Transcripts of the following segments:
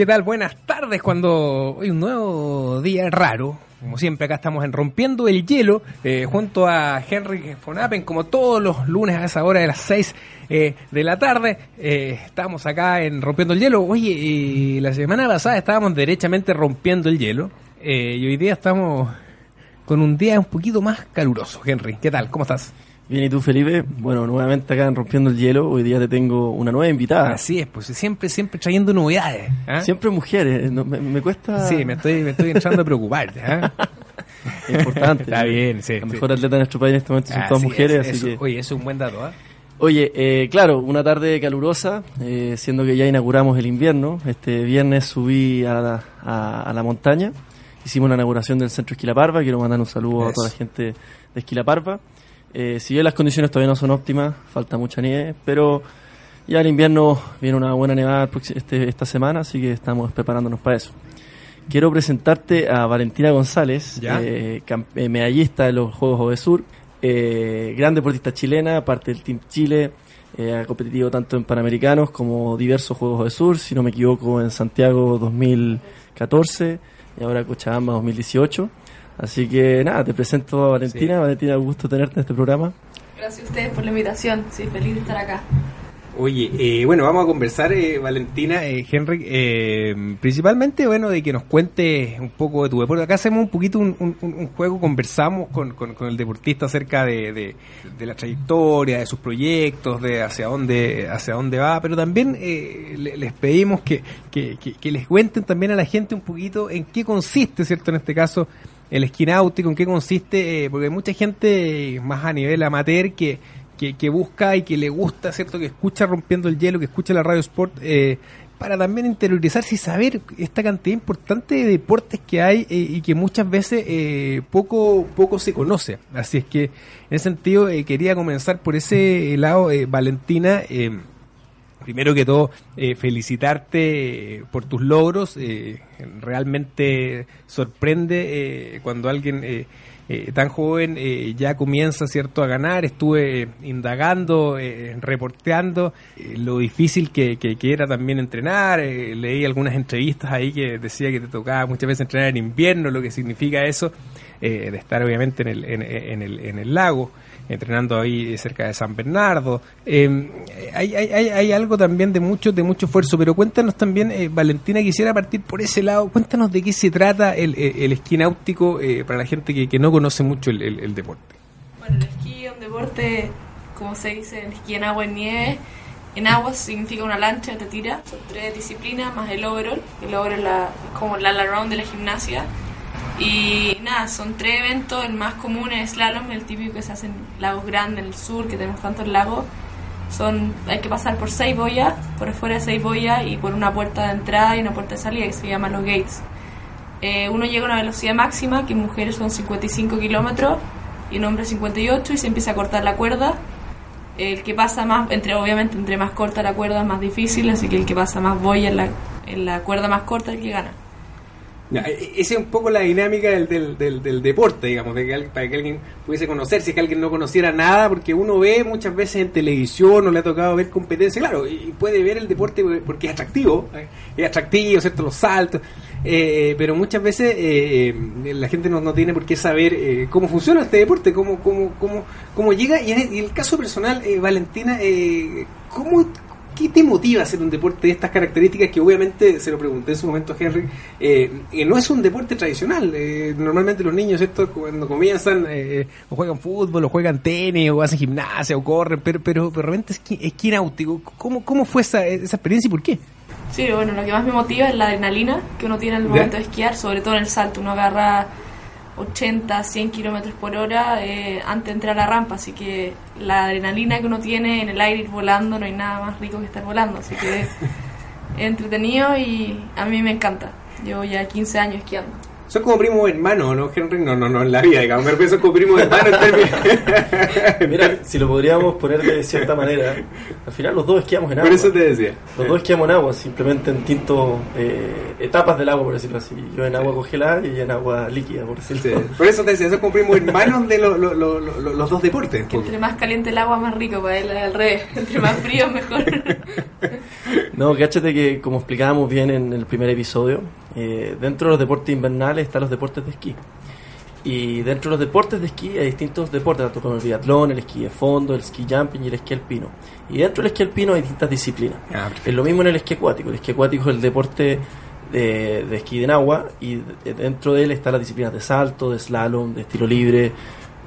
¿Qué tal? Buenas tardes cuando hoy un nuevo día raro. Como siempre acá estamos en Rompiendo el Hielo eh, junto a Henry Fonapen como todos los lunes a esa hora de las 6 eh, de la tarde. Eh, estamos acá en Rompiendo el Hielo. Oye, y la semana pasada estábamos derechamente rompiendo el hielo eh, y hoy día estamos con un día un poquito más caluroso. Henry, ¿qué tal? ¿Cómo estás? Bien, ¿y tú, Felipe? Bueno, nuevamente acá en Rompiendo el Hielo. Hoy día te tengo una nueva invitada. Así es, pues siempre, siempre trayendo novedades. ¿ah? Siempre mujeres. no, me, me cuesta... Sí, me estoy, me estoy entrando a preocupar. Es importante. Está bien, sí. La sí. mejor atleta de nuestro país en este momento son todas Así mujeres, es, así eso. que... Oye, eso es un buen dato, ¿ah? Oye, eh, claro, una tarde calurosa, eh, siendo que ya inauguramos el invierno. Este viernes subí a la, a, a la montaña, hicimos la inauguración del centro Esquilaparva. Quiero mandar un saludo a toda la gente de Esquilaparva. Eh, si bien las condiciones todavía no son óptimas, falta mucha nieve, pero ya el invierno viene una buena nevada este, esta semana, así que estamos preparándonos para eso. Quiero presentarte a Valentina González, eh, eh, medallista de los Juegos Ovesur, eh, gran deportista chilena, parte del Team Chile, ha competido tanto en Panamericanos como diversos Juegos Ovesur, si no me equivoco en Santiago 2014 y ahora Cochabamba 2018. Así que nada, te presento a Valentina. Sí. Valentina, un gusto tenerte en este programa. Gracias a ustedes por la invitación. Sí, feliz de estar acá. Oye, eh, bueno, vamos a conversar, eh, Valentina, eh, Henry, eh, principalmente, bueno, de que nos cuente un poco de tu deporte. Acá hacemos un poquito un, un- un- un juego, conversamos con, con- con el deportista acerca de, de- de la trayectoria, de sus proyectos, de hacia dónde hacia dónde va, pero también eh, le- les pedimos que, que- que- que les cuenten también a la gente un poquito en qué consiste, ¿cierto? En este caso, el esquí náutico, en qué consiste, eh, porque hay mucha gente más a nivel amateur que, que, que busca y que le gusta, ¿cierto? Que escucha rompiendo el hielo, que escucha la radio sport, eh, para también interiorizarse y saber esta cantidad importante de deportes que hay eh, y que muchas veces eh, poco, poco se conoce. Así es que en ese sentido eh, quería comenzar por ese lado, eh, Valentina. Primero que todo, eh, felicitarte eh, por tus logros. eh, realmente sorprende eh, cuando alguien tan joven ya comienza cierto a ganar. Estuve indagando, reporteando lo difícil que, que- era también entrenar. leí algunas entrevistas ahí que decía que te tocaba muchas veces entrenar en invierno, lo que significa eso, de estar obviamente en el, en, en el, en el lago entrenando ahí cerca de San Bernardo. Eh, hay, hay, hay, algo también de mucho, de mucho esfuerzo, pero cuéntanos también, eh, Valentina, quisiera partir por ese lado, cuéntanos de qué se trata el, el, esquí náutico eh, para la gente que, que no conoce mucho el, deporte. Bueno, el esquí es un deporte, como se dice, el esquí en agua en nieve. En agua significa una lancha te tira. Son tres disciplinas más el overall. El overall es la- como el all around de la gimnasia. Y nada, son tres eventos. El más común es slalom, el típico que se hace en lagos grandes, en el sur, que tenemos tantos lagos. Son, hay que pasar por seis boyas, por fuera de seis boyas y por una puerta de entrada y una puerta de salida que se llaman los gates. Eh, uno llega a una velocidad máxima, que en mujeres son 55 kilómetros y en hombres 58 y se empieza a cortar la cuerda. El que pasa más, entre obviamente entre más corta la cuerda más difícil, así que el que pasa más boya en la, en la cuerda más corta es el que gana. Ya, e- Esa es un poco la dinámica del, del, del, deporte, digamos, de que, para que alguien pudiese conocer, si es que alguien no conociera nada, porque uno ve muchas veces en televisión o le ha tocado ver competencia, claro, y puede ver el deporte porque es atractivo, eh, es atractivo, ¿cierto? Los saltos, eh, pero muchas veces eh, eh, la gente no, no tiene por qué saber eh, cómo funciona este deporte, cómo, cómo, cómo, cómo llega. Y el, y el caso personal, eh, Valentina, ¿cómo, ¿qué te motiva a hacer un deporte de estas características? Que obviamente, se lo pregunté en su momento a Henry, eh, que no es un deporte tradicional. Eh, normalmente los niños, esto cuando comienzan, eh, o juegan fútbol, o juegan tenis, o hacen gimnasia, o corren, pero, pero, pero realmente es, esquí náutico. ¿Cómo, ¿Cómo fue esa, esa experiencia y por qué? Sí, bueno, lo que más me motiva es la adrenalina que uno tiene al ¿Ya? momento de esquiar, sobre todo en el salto. Uno agarra 80, 100 kilómetros por hora eh, antes de entrar a la rampa, así que la adrenalina que uno tiene en el aire ir volando, no hay nada más rico que estar volando, así que es entretenido y a mí me encanta. Llevo ya 15 años esquiando. Son como primos hermanos, ¿no, Henry? No, no, no, en la vida, digamos. Me refiero, son como primos hermanos en términos. Mira, si lo podríamos poner de cierta manera, al final los dos esquiamos en agua. Por eso te decía. Los dos esquiamos en agua, simplemente en distintas etapas del agua, por decirlo así. Yo en agua congelada y ella en agua líquida, por decirlo Sí, Por eso te decía, son como primos hermanos de lo- lo- lo- lo- lo- los dos deportes. Que entre más caliente el agua, más rico para él, al revés. Entre más frío, mejor. No, cáchate que como explicábamos bien en el primer episodio, eh, dentro de los deportes invernales están los deportes de esquí. Y dentro de los deportes de esquí hay distintos deportes, tanto como el biatlón, el esquí de fondo, el esquí jumping y el esquí alpino. Y dentro del esquí alpino hay distintas disciplinas. Ah. Es lo mismo en el esquí acuático. El esquí acuático es el deporte de, de esquí en agua y de- dentro de él están las disciplinas de salto, de slalom, de estilo libre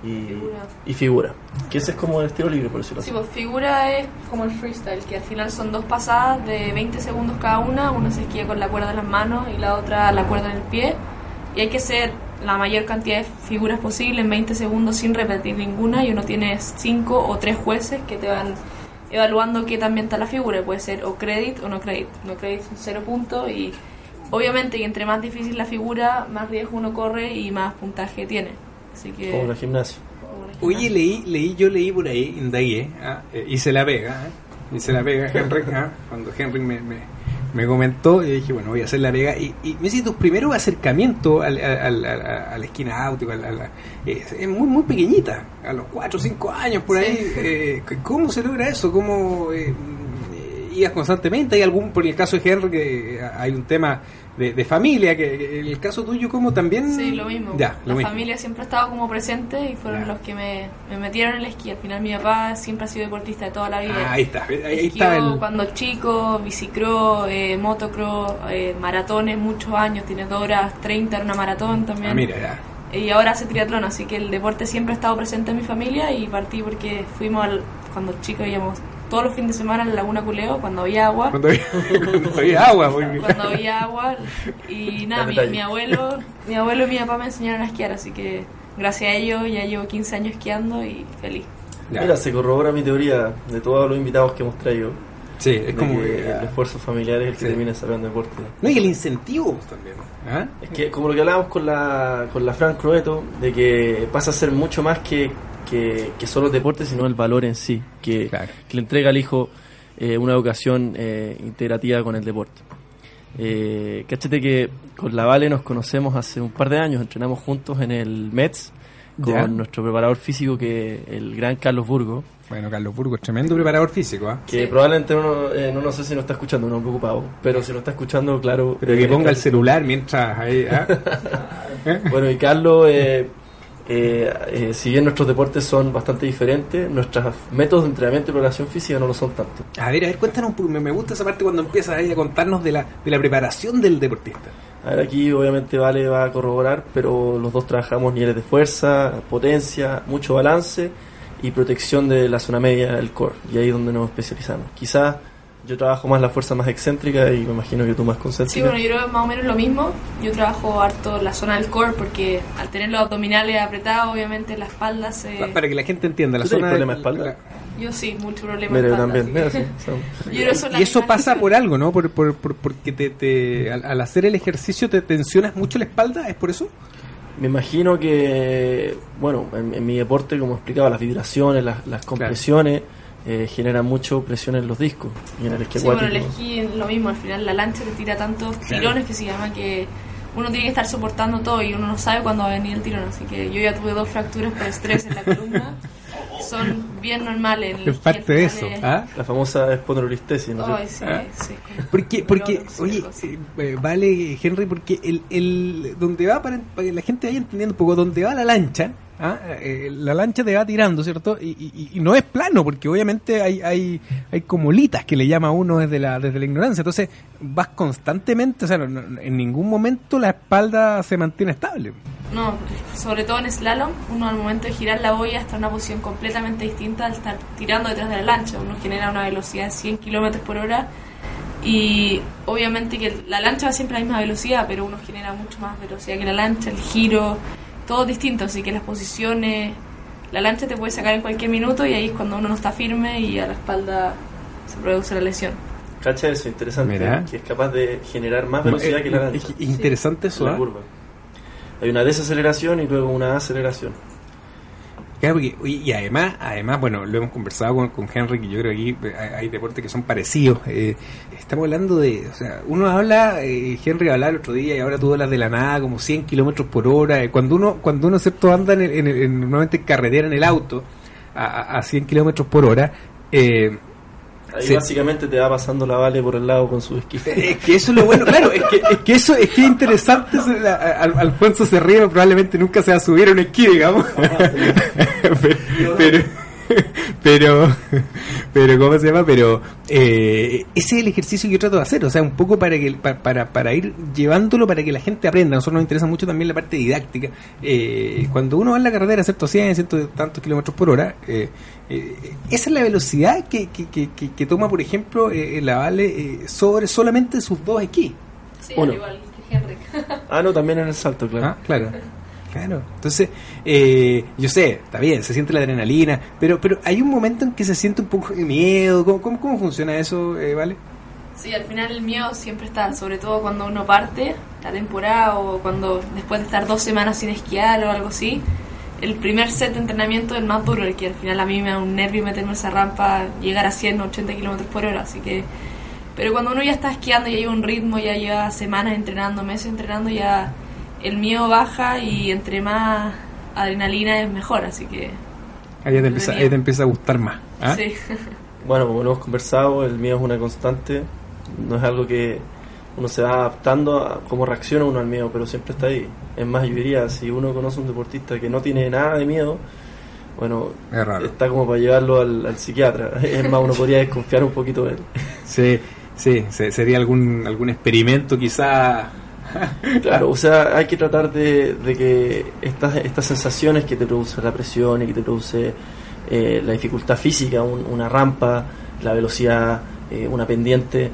y Figura. y figura. Que ese es como el estilo libre, por decirlo Sí, así. pues figura es como el freestyle, que al final son dos pasadas de 20 segundos cada una. Una se esquía con la cuerda en las manos y la otra la cuerda en el pie. Y hay que hacer la mayor cantidad de figuras posible en 20 segundos sin repetir ninguna. Y uno tiene 5 o 3 jueces que te van evaluando qué también está la figura. Puede ser o credit o no credit. No credit son 0 puntos y obviamente que entre más difícil la figura, más riesgo uno corre y más puntaje tiene. Así que... Como la la Oye, leí, leí, yo leí por ahí, indagué, ah, eh, hice la pega, ¿eh? hice la pega, Henry, ah, cuando Henry me, me, me comentó, y dije, bueno, voy a hacer la pega, y, y me dice, tus primeros acercamientos al, al, al, esquí náutico, al- al- eh, es muy, muy pequeñita, a los 4 o 5 años por ahí, eh, ¿cómo se logra eso? ¿Cómo eh, eh, ibas constantemente? ¿Hay algún, por el caso de Henry, que hay un tema de, de familia, que, el caso tuyo, como también? Sí, lo mismo. Ya, lo la mismo. familia siempre ha estado como presente y fueron Ya. los que me, me metieron en el esquí. Al final mi papá siempre ha sido deportista de toda la vida. Ah, ahí está, ahí está el... cuando chico, bicicross, eh, motocross, eh, maratones, muchos años, tiene dos horas 30 en una maratón también. Ah, mira, ya. Y ahora hace triatlón, así que el deporte siempre ha estado presente en mi familia y partí porque fuimos al, cuando chicos íbamos todos los fines de semana a la Laguna Culeo cuando había agua. Cuando había, cuando había agua, porque- cuando había agua y nada, mi, abuelo, mi abuelo y mi papá me enseñaron a esquiar, así que gracias a ellos ya llevo 15 años esquiando y feliz. Ya. Mira, se corrobora mi teoría de todos los invitados que hemos traído. Sí, es de como que que, el esfuerzo familiar es el que Sí. termina desarrollando deporte. No, y el incentivo también. ¿ah? Es que como lo que hablábamos con la, con la Fran Croeto, de que pasa a ser mucho más que, que, que solo el deporte, sino el valor en sí, que, Claro. que le entrega al hijo eh, una educación eh, integrativa con el deporte. Eh, cáchate que con la Vale nos conocemos hace un par de años, entrenamos juntos en el METS con nuestro preparador físico, que el gran Carlos Burgo, Bueno, Carlos Burgos, tremendo preparador físico. ¿ah? que Sí. probablemente uno, eh, no, no sé si nos está escuchando, no preocupado, pero si nos está escuchando, claro. Pero que eh, ponga el celular mientras ahí. ¿ah? ¿Eh? Bueno, y Carlos, eh, eh, si bien nuestros deportes son bastante diferentes, nuestros métodos de entrenamiento y preparación física no lo son tanto. A ver, a ver, cuéntanos un poco. Me, me gusta esa parte cuando empiezas ahí a contarnos de la, de la preparación del deportista. A ver, aquí obviamente Vale va a corroborar, pero los dos trabajamos niveles de fuerza, potencia, mucho balance y protección de la zona media del core, y ahí es donde nos especializamos. Quizás yo trabajo más la fuerza más excéntrica y me imagino que tú más Sí, concéntrica. bueno, yo creo que más o menos lo mismo. Yo trabajo harto la zona del core porque al tener los abdominales apretados, obviamente la espalda se... Pa- Para que la gente entienda. La ¿Tú zona problema de espalda? la- Yo sí, mucho problema Mira, espalda. también. Mira, sí, son- Yo Y eso pasa por algo, ¿no? Por, por- por- porque te, te- al, al hacer el ejercicio te tensionas mucho la espalda, ¿es por eso? Me imagino que, bueno, en, en mi deporte, como explicaba, las vibraciones, las, las compresiones eh, generan mucho presión en los discos y en el esquí Sí, bueno, el esquí es lo mismo, al final la lancha te tira tantos tirones que se llama que uno tiene que estar soportando todo y uno no sabe cuándo va a venir el tirón, así que yo ya tuve dos fracturas por estrés en la columna, son bien normal. El Es parte de eso. ¿ah? La famosa espondilolisthesis, ¿no? Ay, sí, ¿Ah? sí. Porque, porque oye, eh, eh, vale, Henry, porque el, el donde va, para, para que la gente vaya entendiendo un poco, donde va la lancha, ¿ah? Eh, la lancha te va tirando, ¿cierto? Y, y- no es plano, porque obviamente hay, hay, hay como litas que le llama a uno desde la, desde la ignorancia. Entonces vas constantemente, o sea, no- no- en ningún momento la espalda se mantiene estable. No, sobre todo en slalom, uno al momento de girar la boya está en una posición completamente distinta al estar tirando detrás de la lancha. Uno genera una velocidad de 100 kilómetros por hora y obviamente que la lancha va siempre a la misma velocidad, pero uno genera mucho más velocidad que la lancha, el giro, todo es distinto, así que las posiciones, la lancha te puede sacar en cualquier minuto y ahí es cuando uno no está firme y a la espalda se produce la lesión. Cacha eso, interesante. Mira. Que es capaz de generar más velocidad Eh, que la eh, lancha. es interesante eso, la ¿ah? curva. Hay una desaceleración y luego una aceleración. Claro, y además, además, bueno, lo hemos conversado con, con Henry, que yo creo que aquí eh, hay, deportes que son parecidos. Eh, estamos hablando de, o sea, uno habla, eh, Henry hablaba el otro día y ahora tú hablas de la nada, como 100 kilómetros por hora. Eh, cuando uno, cuando uno, excepto anda en, el- en, el- en- normalmente en carretera en el auto a- a 100 kilómetros por hora, eh, Ahí Sí. básicamente te va pasando la vale por el lado con su esquí. es que eso es lo bueno, claro, es que, es que eso es que es interesante. Al, Alfonso se ríe, probablemente nunca se va a subir a un esquí, digamos. pero, pero, pero, pero, ¿cómo se llama? Pero eh, ese es el ejercicio que yo trato de hacer, o sea, un poco para que pa- para, para ir llevándolo para que la gente aprenda. A nosotros nos interesa mucho también la parte didáctica. Eh, cuando uno va en la carretera, ¿cierto? 100, ciento tantos kilómetros por hora, eh, eh, esa es la velocidad que, que, que, que- que toma, por ejemplo, eh, la Vale eh, sobre solamente sus dos esquís. Sí, al igual que Henrik. Ah, no, también en el salto, claro. Ah, claro. Claro. Entonces, eh, yo sé, está bien, se siente la adrenalina, pero pero hay un momento en que se siente un poco de miedo. ¿Cómo, cómo, funciona eso, eh, Vale? Sí, al final el miedo siempre está, sobre todo cuando uno parte la temporada o cuando después de estar dos semanas sin esquiar o algo así. El primer set de entrenamiento es el más duro, el que al final a mí me da un nervio meterme esa rampa, llegar a 100, 80 kilómetros por hora, así que... Pero cuando uno ya está esquiando, ya lleva un ritmo, ya lleva semanas entrenando, meses entrenando, ya el miedo baja y entre más adrenalina es mejor, así que... Ahí te empieza, ahí te empieza a gustar más. ¿ah? Sí. Bueno, como lo hemos conversado, el miedo es una constante. No es algo que uno se va adaptando a cómo reacciona uno al miedo, pero siempre está ahí. Es más, yo diría, si uno conoce a un deportista que no tiene nada de miedo, bueno, Es raro. está como para llevarlo al, al psiquiatra. Es más, uno podría desconfiar un poquito de él. Sí, sí, se- sería algún algún experimento quizá. Claro, o sea, hay que tratar de, que estas, estas sensaciones que te produce la presión y que te produce eh, la dificultad física, un- una rampa, la velocidad, eh, una pendiente,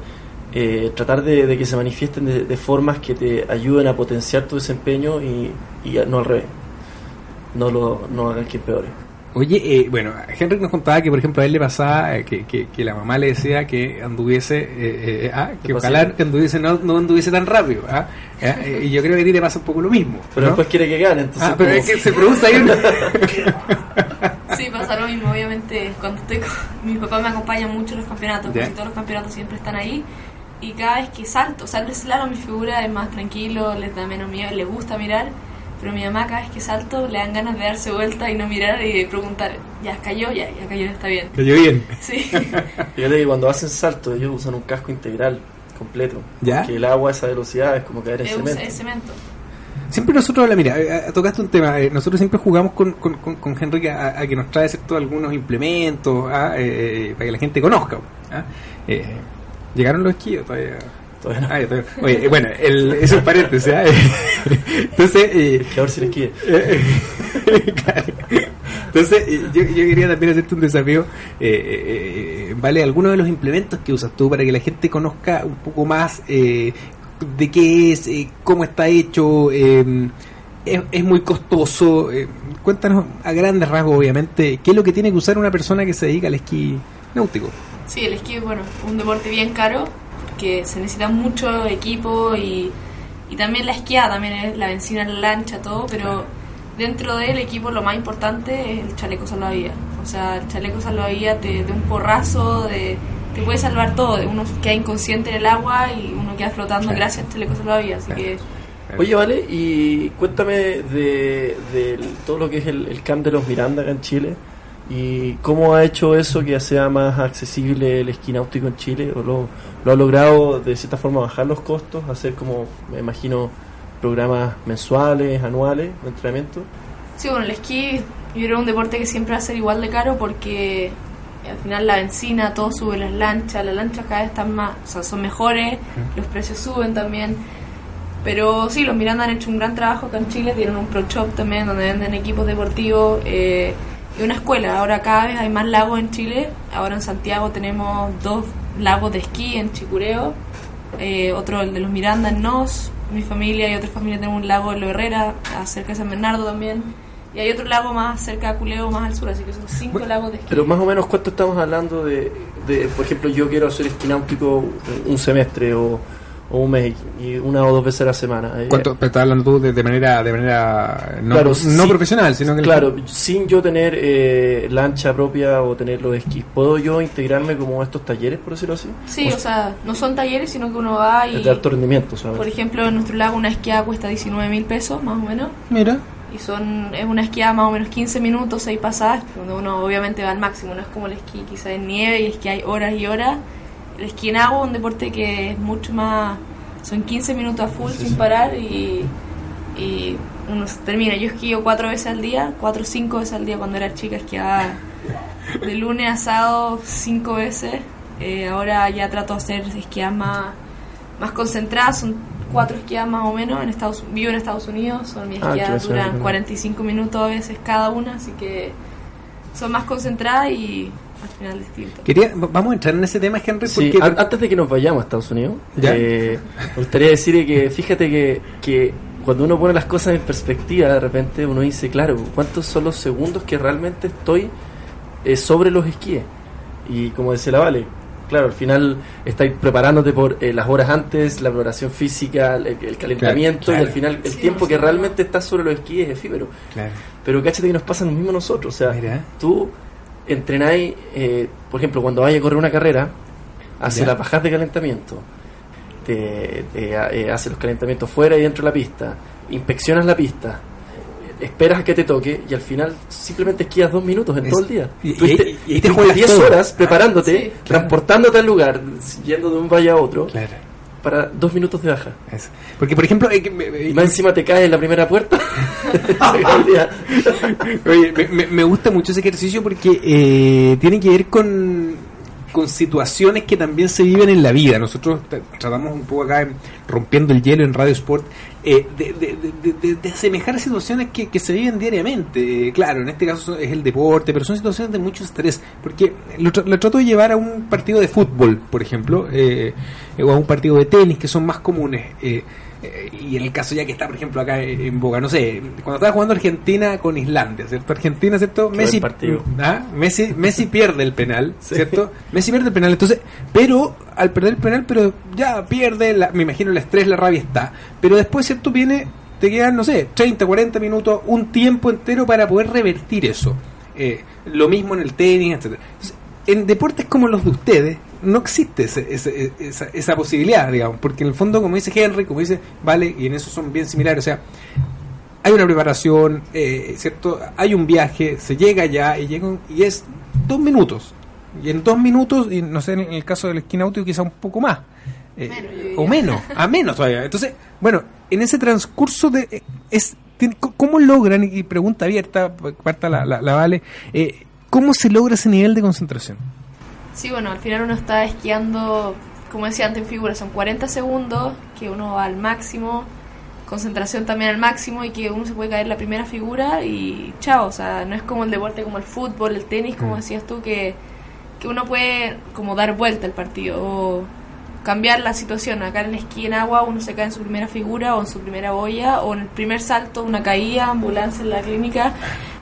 eh, tratar de, que se manifiesten de, formas que te ayuden a potenciar tu desempeño y, y no al revés. No lo no hagan que empeore. Oye, eh, bueno, Henry nos contaba que, por ejemplo, a él le pasaba eh, que, que, que la mamá le decía que anduviese, eh, eh, ah, que ojalá que anduviese, no, no anduviese tan rápido. ah, ah, eh, y yo creo que a ti te pasa un poco lo mismo. Pero ¿no? después quiere que gane, entonces... Ah, pero es que se produce ahí una... Sí, pasa lo mismo, obviamente. Cuando estoy con. Mi papá me acompaña mucho en los campeonatos, casi todos los campeonatos siempre están ahí. Y cada vez que salto, o sea, el slalom mi figura es más tranquilo, les da menos miedo, le gusta mirar. Pero mi mamá, cada vez que salto, le dan ganas de darse vuelta y no mirar y preguntar: ¿ya cayó? Ya, ya cayó, está bien. Cayó bien. Sí. Fíjate que cuando hacen salto ellos usan un casco integral completo. ¿Ya? Que el agua a esa velocidad es como caer en cemento. es cemento. Siempre nosotros, la mira, eh, eh, tocaste un tema, eh, nosotros siempre jugamos con, con, con, con Henry a, a que nos trae ¿cierto? algunos implementos ah, eh, eh, para que la gente conozca. ah. Eh, ¿Llegaron los esquíos todavía? Todavía no. Ah, ya, todavía- Oye, eh, bueno, el, eso es paréntesis. ¿ah? Entonces, eh, si les quiere. Eh, eh, claro. Entonces, eh, yo, yo quería también hacerte un desafío. eh, eh, eh, vale, algunos de los implementos que usas tú para que la gente conozca un poco más eh, de qué es, eh, cómo está hecho, eh, es, es muy costoso. eh, cuéntanos a grandes rasgos, obviamente, qué es lo que tiene que usar una persona que se dedica al esquí náutico. Sí, el esquí es bueno, un deporte bien caro porque se necesita mucho equipo y, y también la esquiada, también es la benzina en la lancha, todo, pero dentro del equipo lo más importante es el chaleco salvavidas. O sea, el chaleco salvavidas de, de un porrazo, de, te puede salvar todo, de uno queda inconsciente en el agua y uno queda flotando Claro. gracias al chaleco salvavidas, así Claro. que Oye, vale, y cuéntame de, de todo lo que es el, el camp de los Miranda acá en Chile. ¿Y cómo ha hecho eso que sea más accesible el esquí náutico en Chile? ¿O lo, lo ha logrado de cierta forma bajar los costos? Hacer como, me imagino, programas mensuales, anuales de entrenamiento. Sí, bueno, el esquí yo creo un deporte que siempre va a ser igual de caro porque al final la benzina, todo sube, las lanchas, las lanchas cada vez están más, o sea, son mejores, los precios suben también. Pero sí, los Miranda han hecho un gran trabajo acá en Chile, tienen un pro shop también donde venden equipos deportivos eh, y una escuela. Ahora cada vez hay más lagos en Chile, ahora en Santiago tenemos dos lagos de esquí en Chicureo, eh, otro el de los Miranda en Nos, mi familia y otra familia tenemos un lago en Lo Herrera, cerca de San Bernardo también. Y hay otro lago más cerca de Culeo, más al sur, así que son cinco lagos de esquí. Pero más o menos, ¿cuánto estamos hablando de, de por ejemplo, yo quiero hacer esquí náutico un semestre o, o un mes y una o dos veces a la semana? Eh, ¿Cuánto pero estás hablando tú de, de manera de manera no, Claro, no sí. profesional, sino que Claro, sin yo tener eh, lancha propia o tener los esquís, ¿puedo yo integrarme como a estos talleres, por decirlo así? Sí, o sea, no son talleres, sino que uno va y, Es de alto rendimiento, ¿sabes? por ejemplo, en nuestro lago una esquiada cuesta 19 mil pesos, más o menos. Mira, Y son es una esquiada más o menos 15 minutos, 6 pasadas, donde uno obviamente va al máximo. No es como el esquí quizá en nieve y es que hay horas y horas. El esquí en agua un deporte que es mucho más... Son 15 minutos a full sin parar y, y uno se termina. Yo esquío cuatro veces al día, cuatro o cinco veces al día cuando era chica, esquiaba de lunes a sábado cinco veces. Eh, ahora ya trato de hacer esquiadas más, más concentradas, son cuatro esquiadas más o menos. En Estados, vivo en Estados Unidos, son mis Ah, esquiadas duran bueno. 45 minutos a veces cada una, así que son más concentradas y al final distinto. quería vamos a entrar en ese tema, Henry, Sí, porque antes de que nos vayamos a Estados Unidos, Ya. eh, me gustaría decir que fíjate que, que cuando uno pone las cosas en perspectiva, de repente uno dice, claro, ¿cuántos son los segundos que realmente estoy eh, sobre los esquíes? Y como decía la Vale, claro, al final estáis preparándote por eh, las horas antes, la preparación física, el, el calentamiento, claro. y al final el Sí, tiempo que sí. realmente estás sobre los esquíes es efímero. Claro. Pero cáchate que nos pasa lo mismo a nosotros. O sea, Mira. tú entrenáis, eh, por ejemplo, cuando vayas a correr una carrera, haces Ya. las bajas de calentamiento, te, te, eh, haces los calentamientos fuera y dentro de la pista, inspeccionas la pista, esperas a que te toque y al final simplemente esquías dos minutos en Es- todo el día. y- Tuviste- y te juegas 10 todo. horas preparándote, Sí. Claro. transportándote al lugar, yendo de un valle a otro, Claro. Para dos minutos de baja. eso. Porque por ejemplo, eh, Y más encima te caes en la primera puerta. Oye, me, me- me gusta mucho ese ejercicio porque eh, tiene que ver con, con situaciones que también se viven en la vida. Nosotros tratamos un poco acá, en- rompiendo el hielo en Radio Sport, eh, de, de, de- de- asemejar situaciones que, que se viven diariamente. Eh, claro, en este caso es el deporte, pero son situaciones de mucho estrés. Porque lo, tra- lo trato de llevar a un partido de fútbol, por ejemplo, eh, o a un partido de tenis, que son más comunes. Eh, y en el caso ya que está, por ejemplo, acá en Boga, no sé, cuando estaba jugando Argentina con Islandia, ¿cierto? Argentina, ¿cierto? Qué Messi, partido. ¿ah? Messi, Messi pierde el penal, Sí. ¿cierto? Messi pierde el penal, entonces, pero al perder el penal, pero ya pierde, la- me imagino el estrés, la rabia está, pero después, ¿cierto? Viene, te quedan, no sé, 30, 40 minutos, un tiempo entero para poder revertir eso. Eh, lo mismo en el tenis. Entonces, en deportes como los de ustedes no existe ese- ese- esa, esa posibilidad, digamos, porque en el fondo, como dice Henry, como dice Vale, y en eso son bien similares, o sea, hay una preparación, eh, ¿cierto? Hay un viaje, se llega allá y, llega un- y es dos minutos. Y en dos minutos, y no sé, en el caso del esquí náutico quizá un poco más. eh, Menos, o menos, a menos todavía. Entonces, bueno, en ese transcurso de... eh, es ¿Cómo logran, y pregunta abierta, parta la, la, la Vale, eh, cómo se logra ese nivel de concentración? Sí, bueno, al final uno está esquiando, como decía antes en figura, son 40 segundos, que uno va al máximo, concentración también al máximo y que uno se puede caer la primera figura y chao, o sea, no es como el deporte como el fútbol, el tenis, como Mm. decías tú, que, que uno puede como dar vuelta al partido o cambiar la situación. Acá en el esquí en agua uno se cae en su primera figura o en su primera boya o en el primer salto, una caída, ambulancia en la clínica.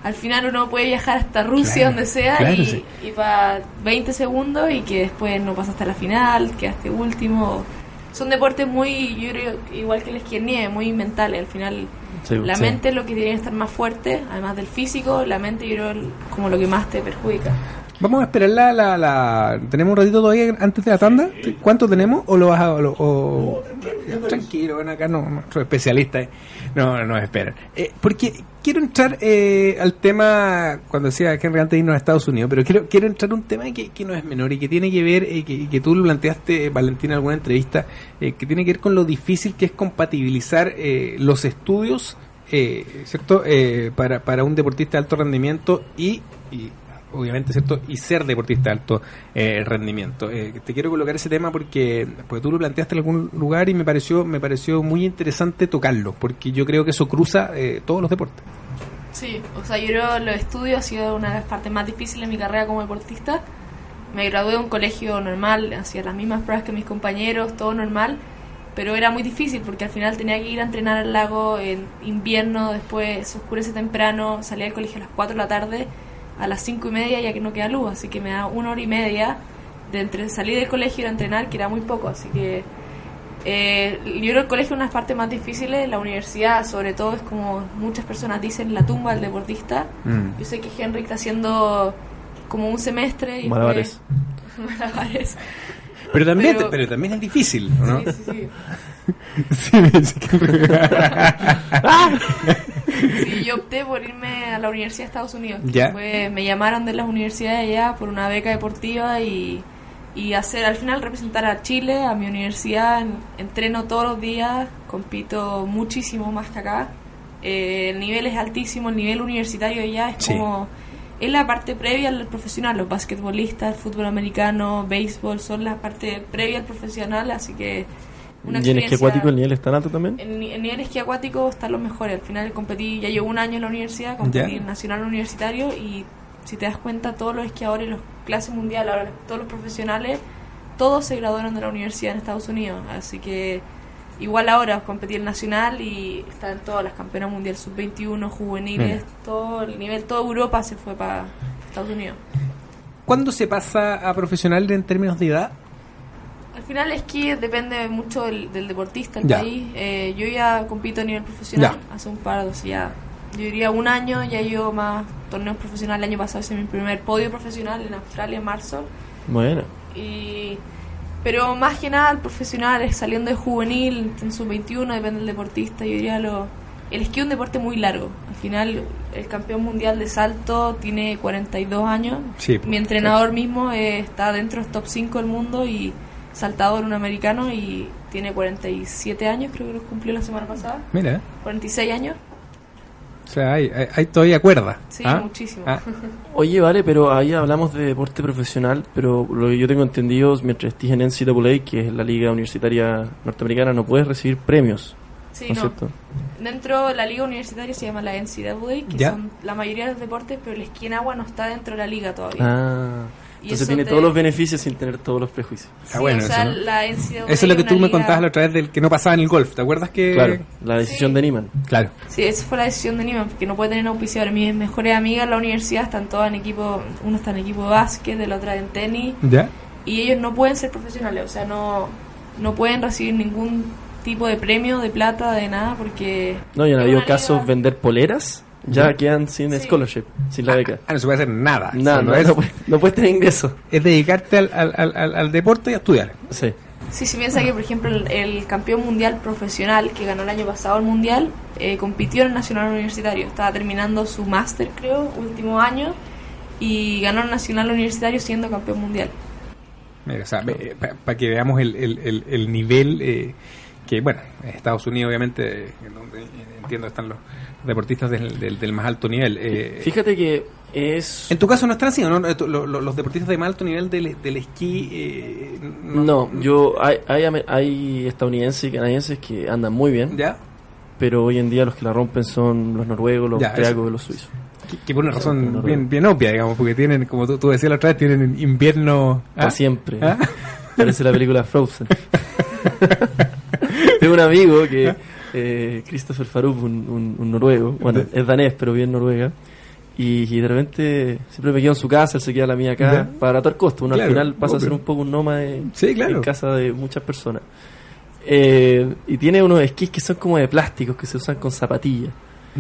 Al final uno puede viajar hasta Rusia, Claro, donde sea, claro, y, sí. y para 20 segundos y que después no pasaste a la final, quedaste último. Son deportes muy, yo creo, igual que el esquí en nieve, muy mentales. Al final, Sí, la sí. mente es lo que tiene que estar más fuerte, además del físico, la mente yo creo como lo que más te perjudica. Vamos a esperar la, la, la- ¿Tenemos un ratito todavía antes de la tanda? ¿Cuánto tenemos? ¿O lo vas a...? lo- o- Tranquilo, ven acá, no, nuestro especialista. eh. No, no nos esperan. Eh, porque quiero entrar eh, al tema, cuando decía Henry antes de irnos a Estados Unidos, pero quiero, quiero entrar a un tema que, que no es menor y que tiene que ver, eh, que, que tú lo planteaste, eh, Valentina, en alguna entrevista, eh, que tiene que ver con lo difícil que es compatibilizar eh, los estudios, eh, ¿cierto?, para, para un deportista de alto rendimiento y, y obviamente, ¿cierto? Y ser deportista de alto eh, rendimiento. Eh, te quiero colocar ese tema porque, porque tú lo planteaste en algún lugar y me pareció, me pareció muy interesante tocarlo, porque yo creo que eso cruza eh, todos los deportes. Sí, o sea, yo creo los estudios ha sido una de las partes más difíciles de mi carrera como deportista. Me gradué de un colegio normal, hacía las mismas pruebas que mis compañeros, todo normal, pero era muy difícil porque al final tenía que ir a entrenar al lago en invierno, después se oscurece temprano, salía del colegio a las 4 de la tarde, a las 5 y media ya que no queda luz, así que me da una hora y media de entre salir del colegio y a entrenar, que era muy poco, así que eh, yo creo que el colegio es una de las partes más difíciles, la universidad sobre todo es como muchas personas dicen la tumba del deportista. Mm. Yo sé que Henry está haciendo como un semestre y Malabares. Malabares. Pero también, Pero- pero, también es difícil, ¿o ¿no? Sí, sí, sí. Sí, me dice que- Sí, yo opté por irme a la Universidad de Estados Unidos. Ya. fue- me llamaron de las universidades allá por una beca deportiva y, y hacer al final representar a Chile, a mi universidad. En- entreno todos los días, compito muchísimo más que acá. Eh, el nivel es altísimo, el nivel universitario allá es Sí. como... Es la parte previa al profesional, los basquetbolistas, el fútbol americano, béisbol, son la parte previa al profesional, así que... Una ¿Y en esquí acuático el nivel es tan alto también? en, en nivel esquí acuático están los mejores. Al final competí, ya llevo un año en la universidad, competí Ya. en nacional universitario y si te das cuenta todos los esquiadores, los clases mundiales, ahora todos los profesionales, todos se graduaron de la universidad en Estados Unidos. Así que igual ahora competí en nacional y están todas las campeonas mundial sub-21, juveniles, todo el nivel, toda Europa se fue para Estados Unidos. ¿Cuándo se pasa a profesional en términos de edad? Al final el esquí depende mucho del, del deportista, el Ya. país. Eh, yo ya compito a nivel profesional Ya. hace un par de ya yo diría un año, ya llevo más torneos profesionales. El año pasado hice mi primer podio profesional en Australia en marzo. Bueno. Y, pero más que nada el profesional es saliendo de juvenil, en sub-21, depende del deportista. Yo diría lo, el esquí es un deporte muy largo. Al final el campeón mundial de salto tiene 42 años. Sí, Mi entrenador mismo eh, está dentro del top 5 del mundo y saltador un americano y tiene 47 años, creo que lo cumplió la semana pasada. Mira, 46 años. o sea, hay, hay, hay todavía cuerda. Sí, ¿Ah? muchísimo. Ah. Oye, vale, pero ahí hablamos de deporte profesional, pero lo que yo tengo entendido, es mientras estés en NCAA, que es la liga universitaria norteamericana, no puedes recibir premios, Sí, ¿no es no. cierto? Dentro de la liga universitaria se llama la NCAA, que Ya. son la mayoría de los deportes, pero el esquí en agua no está dentro de la liga todavía. Ah, entonces tiene te- todos los beneficios sin tener todos los prejuicios. Sí, Ah, bueno, o sea, eso, ¿no? la NCAA Eso es lo que tú me contabas la otra vez del que no pasaba en el golf. ¿Te acuerdas que...? Claro, la decisión Sí. de Niman. Claro. Sí, esa fue la decisión de Niman, porque no puede tener auspiciadores. Mis mejores amigas en la universidad están todas en equipo, uno está en equipo de básquet, el otra en tenis, ¿Ya? y ellos no pueden ser profesionales, o sea, no, no pueden recibir ningún tipo de premio, de plata, de nada, porque... No, y han habido casos liga- vender poleras, ya quedan sin Sí. scholarship, sin la beca. Ah, no se puede hacer nada. Nada, no, es, no, puedes, no puedes tener ingresos. es dedicarte al, al, al, al- al deporte y a estudiar. Sí. Sí, si piensa que, por ejemplo, el, el campeón mundial profesional que ganó el año pasado el mundial, eh, compitió en el Nacional Universitario. Estaba terminando su máster, creo, último año, y ganó el Nacional Universitario siendo campeón mundial. Mira, o sea, para que veamos el, el, el, el nivel eh, que, bueno, en Estados Unidos obviamente, eh, en donde eh, entiendo están los deportistas del, del, del más alto nivel. eh, Fíjate que es... En tu caso no están así, ¿no? Lo- Los deportistas de más alto nivel del, del esquí... eh, No, yo hay, hay, hay estadounidenses y canadienses que andan muy bien, ¿Ya? pero hoy en día los que la rompen son los noruegos, los austriacos y los suizos. Que, que por una razón bien obvia, digamos, porque tienen, como tú, tú decías la otra vez, tienen invierno... Para ¿ah? siempre. ¿Ah? Parece la película Frozen. Tengo un amigo que, eh, Christopher Faruk, un, un- un noruego, bueno, es danés, pero bien noruega, y, y de repente siempre me quedo en su casa, él se queda la mía acá, Ya. para todo costo. Uno Claro, al final pasa a ser un poco un nómade Sí, claro. en casa de muchas personas. Eh, y tiene unos esquís que son como de plásticos, que se usan con zapatillas.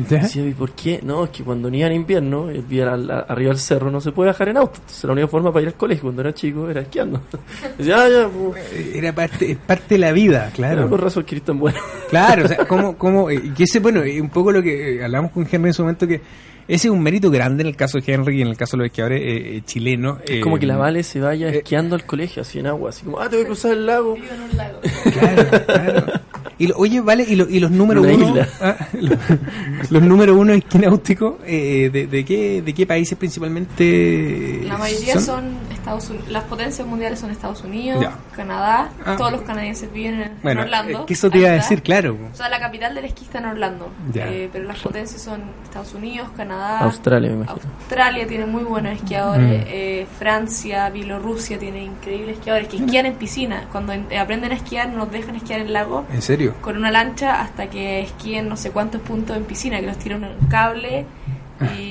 ¿Ya? Decía, ¿y por qué? No, es que cuando nieva en invierno, él vivía al- a- arriba del cerro, no se puede bajar en auto. Entonces la única forma para ir al colegio cuando era chico era esquiando. Decía, ah, ya, pues, Era parte, parte de la vida, claro. claro. con razón que tan bueno. Claro, o sea, como, como, eh, que ese, bueno, eh, un poco lo que eh, hablamos con Henry en su momento, que ese es un mérito grande en el caso de Henry y en el caso de los esquiadores eh, eh, chilenos. Es como que la Vale se vaya eh, esquiando al colegio, así en agua, así como, ah, te voy a cruzar el lago. En un lago. Claro, claro. Y lo- oye, vale, y, lo- y los números Una uno, isla. ah, los, los números uno esquináuticos, eh, de, de qué, ¿de qué países principalmente La mayoría son, Estados Unidos. Las potencias mundiales son Estados Unidos, Ya. Canadá. Ah. Todos los canadienses viven en, en Bueno, Orlando. eh, que eso te iba a decir, claro. O sea, la capital del esquí está en Orlando. Ya. Eh, pero las potencias son Estados Unidos, Canadá. Australia, me imagino. Australia tiene muy buenos esquiadores. Mm. eh, Francia, Bielorrusia tiene increíbles esquiadores que esquían en piscina. Cuando en- eh, aprenden a esquiar, nos dejan esquiar en lago ¿En serio? con una lancha hasta que esquíen no sé cuántos puntos en piscina, que los tira un cable y...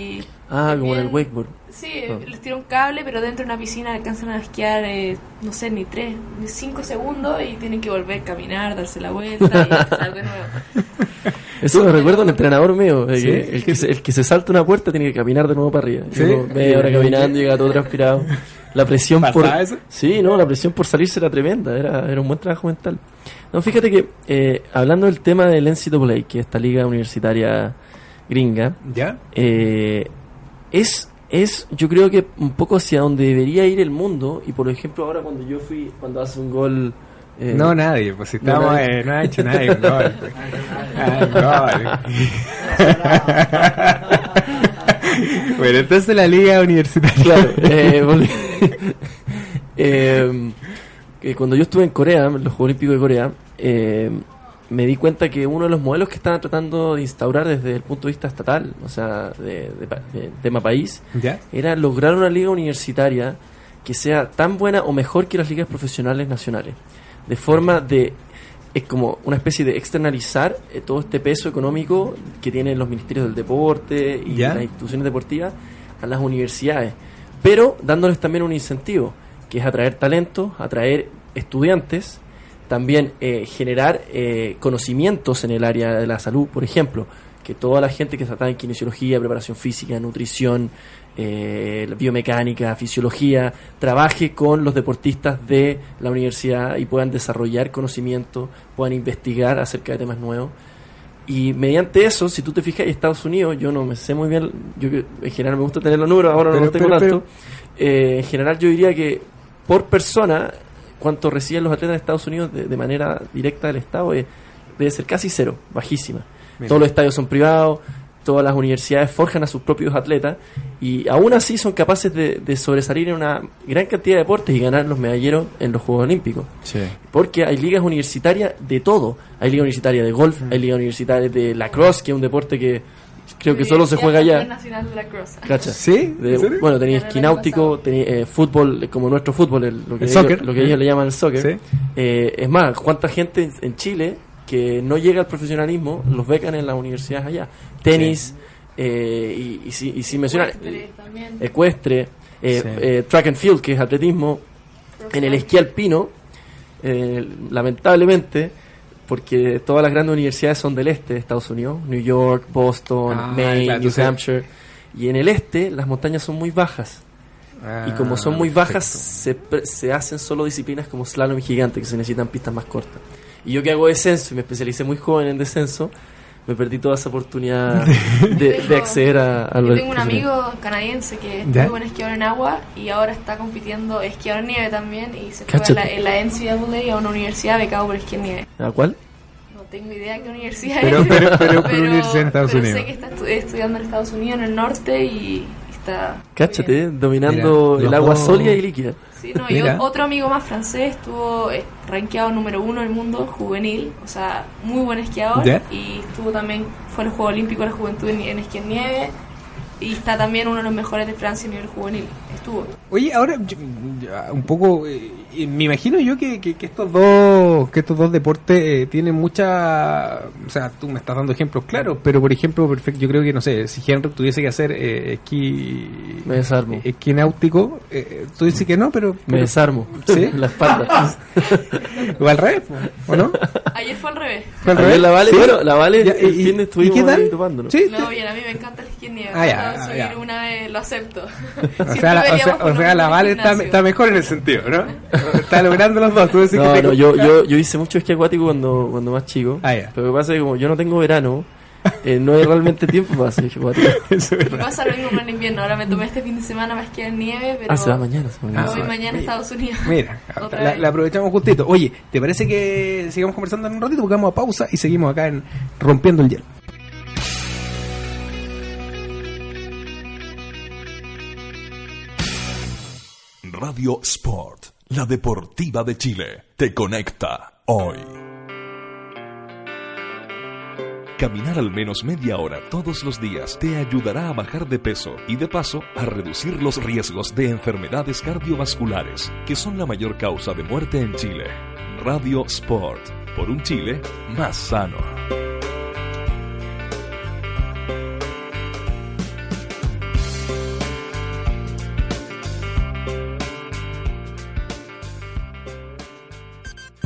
Ah, como en el wakeboard. Sí, Ah. les tira un cable, pero dentro de una piscina alcanzan a esquiar, eh, no sé, ni tres, ni cinco segundos y tienen que volver a caminar, darse la vuelta y empezar de nuevo. Eso me recuerda a un entrenador mío, de ¿Sí? que el, que se, el que se salta una puerta tiene que caminar de nuevo para arriba. ¿Sí? Media hora caminando, llega todo transpirado. La presión por... ¿Pasaba eso? Sí, no, la presión por salirse era tremenda, era, era un buen trabajo mental. No, fíjate que, eh, hablando del tema del NCAA, que es esta liga universitaria gringa, ¿Ya? eh, es, es, yo creo que un poco hacia donde debería ir el mundo, y por ejemplo ahora cuando yo fui, cuando hace un gol... eh, no, nadie, pues si no, estamos, nadie. eh, no ha hecho nadie un gol. pues. Ah, un gol. bueno, entonces la liga universitaria. Claro, eh, eh, que cuando yo estuve en Corea, en los Juegos Olímpicos de Corea, eh, me di cuenta que uno de los modelos que estaban tratando de instaurar desde el punto de vista estatal, o sea, de, de de tema país, ¿Ya? era lograr una liga universitaria que sea tan buena o mejor que las ligas profesionales nacionales. De forma de, es como una especie de externalizar eh, todo este peso económico que tienen los ministerios del deporte y Ya. las instituciones deportivas a las universidades. Pero dándoles también un incentivo, que es atraer talentos, atraer estudiantes, también eh, generar eh, conocimientos en el área de la salud, por ejemplo, que toda la gente que está en kinesiología, preparación física, nutrición, eh, biomecánica, fisiología, trabaje con los deportistas de la universidad y puedan desarrollar conocimiento, puedan investigar acerca de temas nuevos. Y mediante eso, si tú te fijas, Estados Unidos, yo no me sé muy bien, yo en general me gusta tener los números, ahora no los tengo pero- tanto. Eh, en general yo diría que por persona, cuánto reciben los atletas de Estados Unidos de, de manera directa del Estado es- debe ser casi cero, bajísima. Mira. Todos los estadios son privados, todas las universidades forjan a sus propios atletas y aún así son capaces de, de sobresalir en una gran cantidad de deportes y ganar los medalleros en los Juegos Olímpicos. Sí. Porque hay ligas universitarias de todo. Hay liga universitaria de golf, hay liga universitaria de lacrosse, que es un deporte que creo que solo se juega allá. Nacional de la Cruz. ¿Cachai? ¿Sí? Bueno, tenía Ganó el esquí año náutico, pasado. tenía eh, fútbol, eh, como nuestro fútbol, el- lo que, El ellos, soccer. lo que ellos le llaman el soccer. Sí. Eh, es más, ¿cuánta gente en, en Chile que no llega al profesionalismo los becan en las universidades allá? Tenis, eh, y, y, si, y si mencionar Ecuestre también. ecuestre, eh, Sí. eh, track and field, que es atletismo, en el esquí alpino, eh, lamentablemente, porque todas las grandes universidades son del este de Estados Unidos, New York, Boston, Ah, Maine, claro, New Hampshire, y en el este las montañas son muy bajas. y como son muy bajas, se, se hacen solo disciplinas como slalom y gigante, que se necesitan pistas más cortas. Y yo que hago descenso y me especialicé muy joven en descenso, me perdí toda esa oportunidad de, de acceder a, a Yo tengo un amigo canadiense que es ¿Ya? muy buen esquiador en agua y ahora está compitiendo esquiador en nieve también y se fue a Cáchate. la, en la NCAA a una universidad becado por esquí en nieve. ¿A cuál? No tengo idea qué universidad Pero- es. pero- pero por universidad en Estados pero Unidos. sé que está estu- estudiando en Estados Unidos, en el norte y está... Cáchate, bien. dominando Mira, el agua dos- sólida y líquida. Sí, no, y otro amigo más francés estuvo eh, rankeado número uno del mundo juvenil, o sea, muy buen esquiador ¿Ya? y estuvo también, fue a los Juegos Olímpicos de la Juventud en, en esquí en nieve y está también uno de los mejores de Francia a nivel juvenil. Estuvo. Oye, ahora yo- un poco, eh, eh, me imagino yo que, que- que estos dos que estos dos deportes eh, tienen mucha, o sea, tú me estás dando ejemplos claros, pero por ejemplo, perfecto, yo creo que no sé, si Henry tuviese que hacer eh, esquí, Me desarmo. esquí náutico, eh, tú dices que no, pero, Me desarmo. ¿Sí? la espalda. o al revés, ¿o no? Ayer fue al revés. ¿Fue al Ayer revés? la Vale, ¿Sí? bueno, la Vale, Ya, el y- fin de y estuvimos qué tal? ahí. ¿Sí? No, bien, a mí me encanta el esquí nieve. Ah, ya, ah, ya. una vez, lo acepto. O sea, la, o sea, o sea, la Vale está, está mejor en el sentido, ¿no? Está logrando los dos. Tú decís No, que no, yo, yo, yo hice mucho esquí acuático cuando, cuando más chico. Ah, ya. Pero lo que pasa es que como yo no tengo verano, eh, no hay realmente tiempo para hacer esquí acuático. Es pasa lo mismo con el invierno. Ahora me tomé este fin de semana para esquiar en nieve, pero Ah, se va mañana. Se va me mañana. Ah, voy mañana a. Estados Unidos. Mira, la, la aprovechamos justito. Oye, ¿te parece que sigamos conversando en un ratito? Porque vamos a pausa y seguimos acá en Rompiendo el Hielo. Radio Sport, la deportiva de Chile, te conecta hoy. Caminar al menos media hora todos los días te ayudará a bajar de peso y de paso a reducir los riesgos de enfermedades cardiovasculares, que son la mayor causa de muerte en Chile. Radio Sport, por un Chile más sano.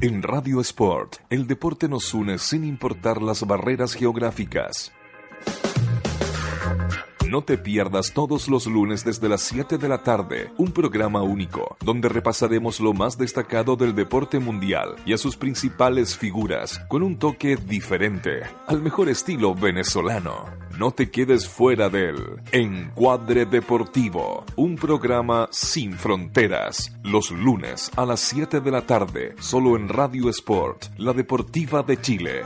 En Radio Sport, el deporte nos une sin importar las barreras geográficas. No te pierdas todos los lunes desde las 7 de la tarde, un programa único, donde repasaremos lo más destacado del deporte mundial y a sus principales figuras, con un toque diferente, al mejor estilo venezolano. No te quedes fuera del Encuadre Deportivo, un programa sin fronteras, los lunes a las 7 de la tarde, solo en Radio Sport, la deportiva de Chile.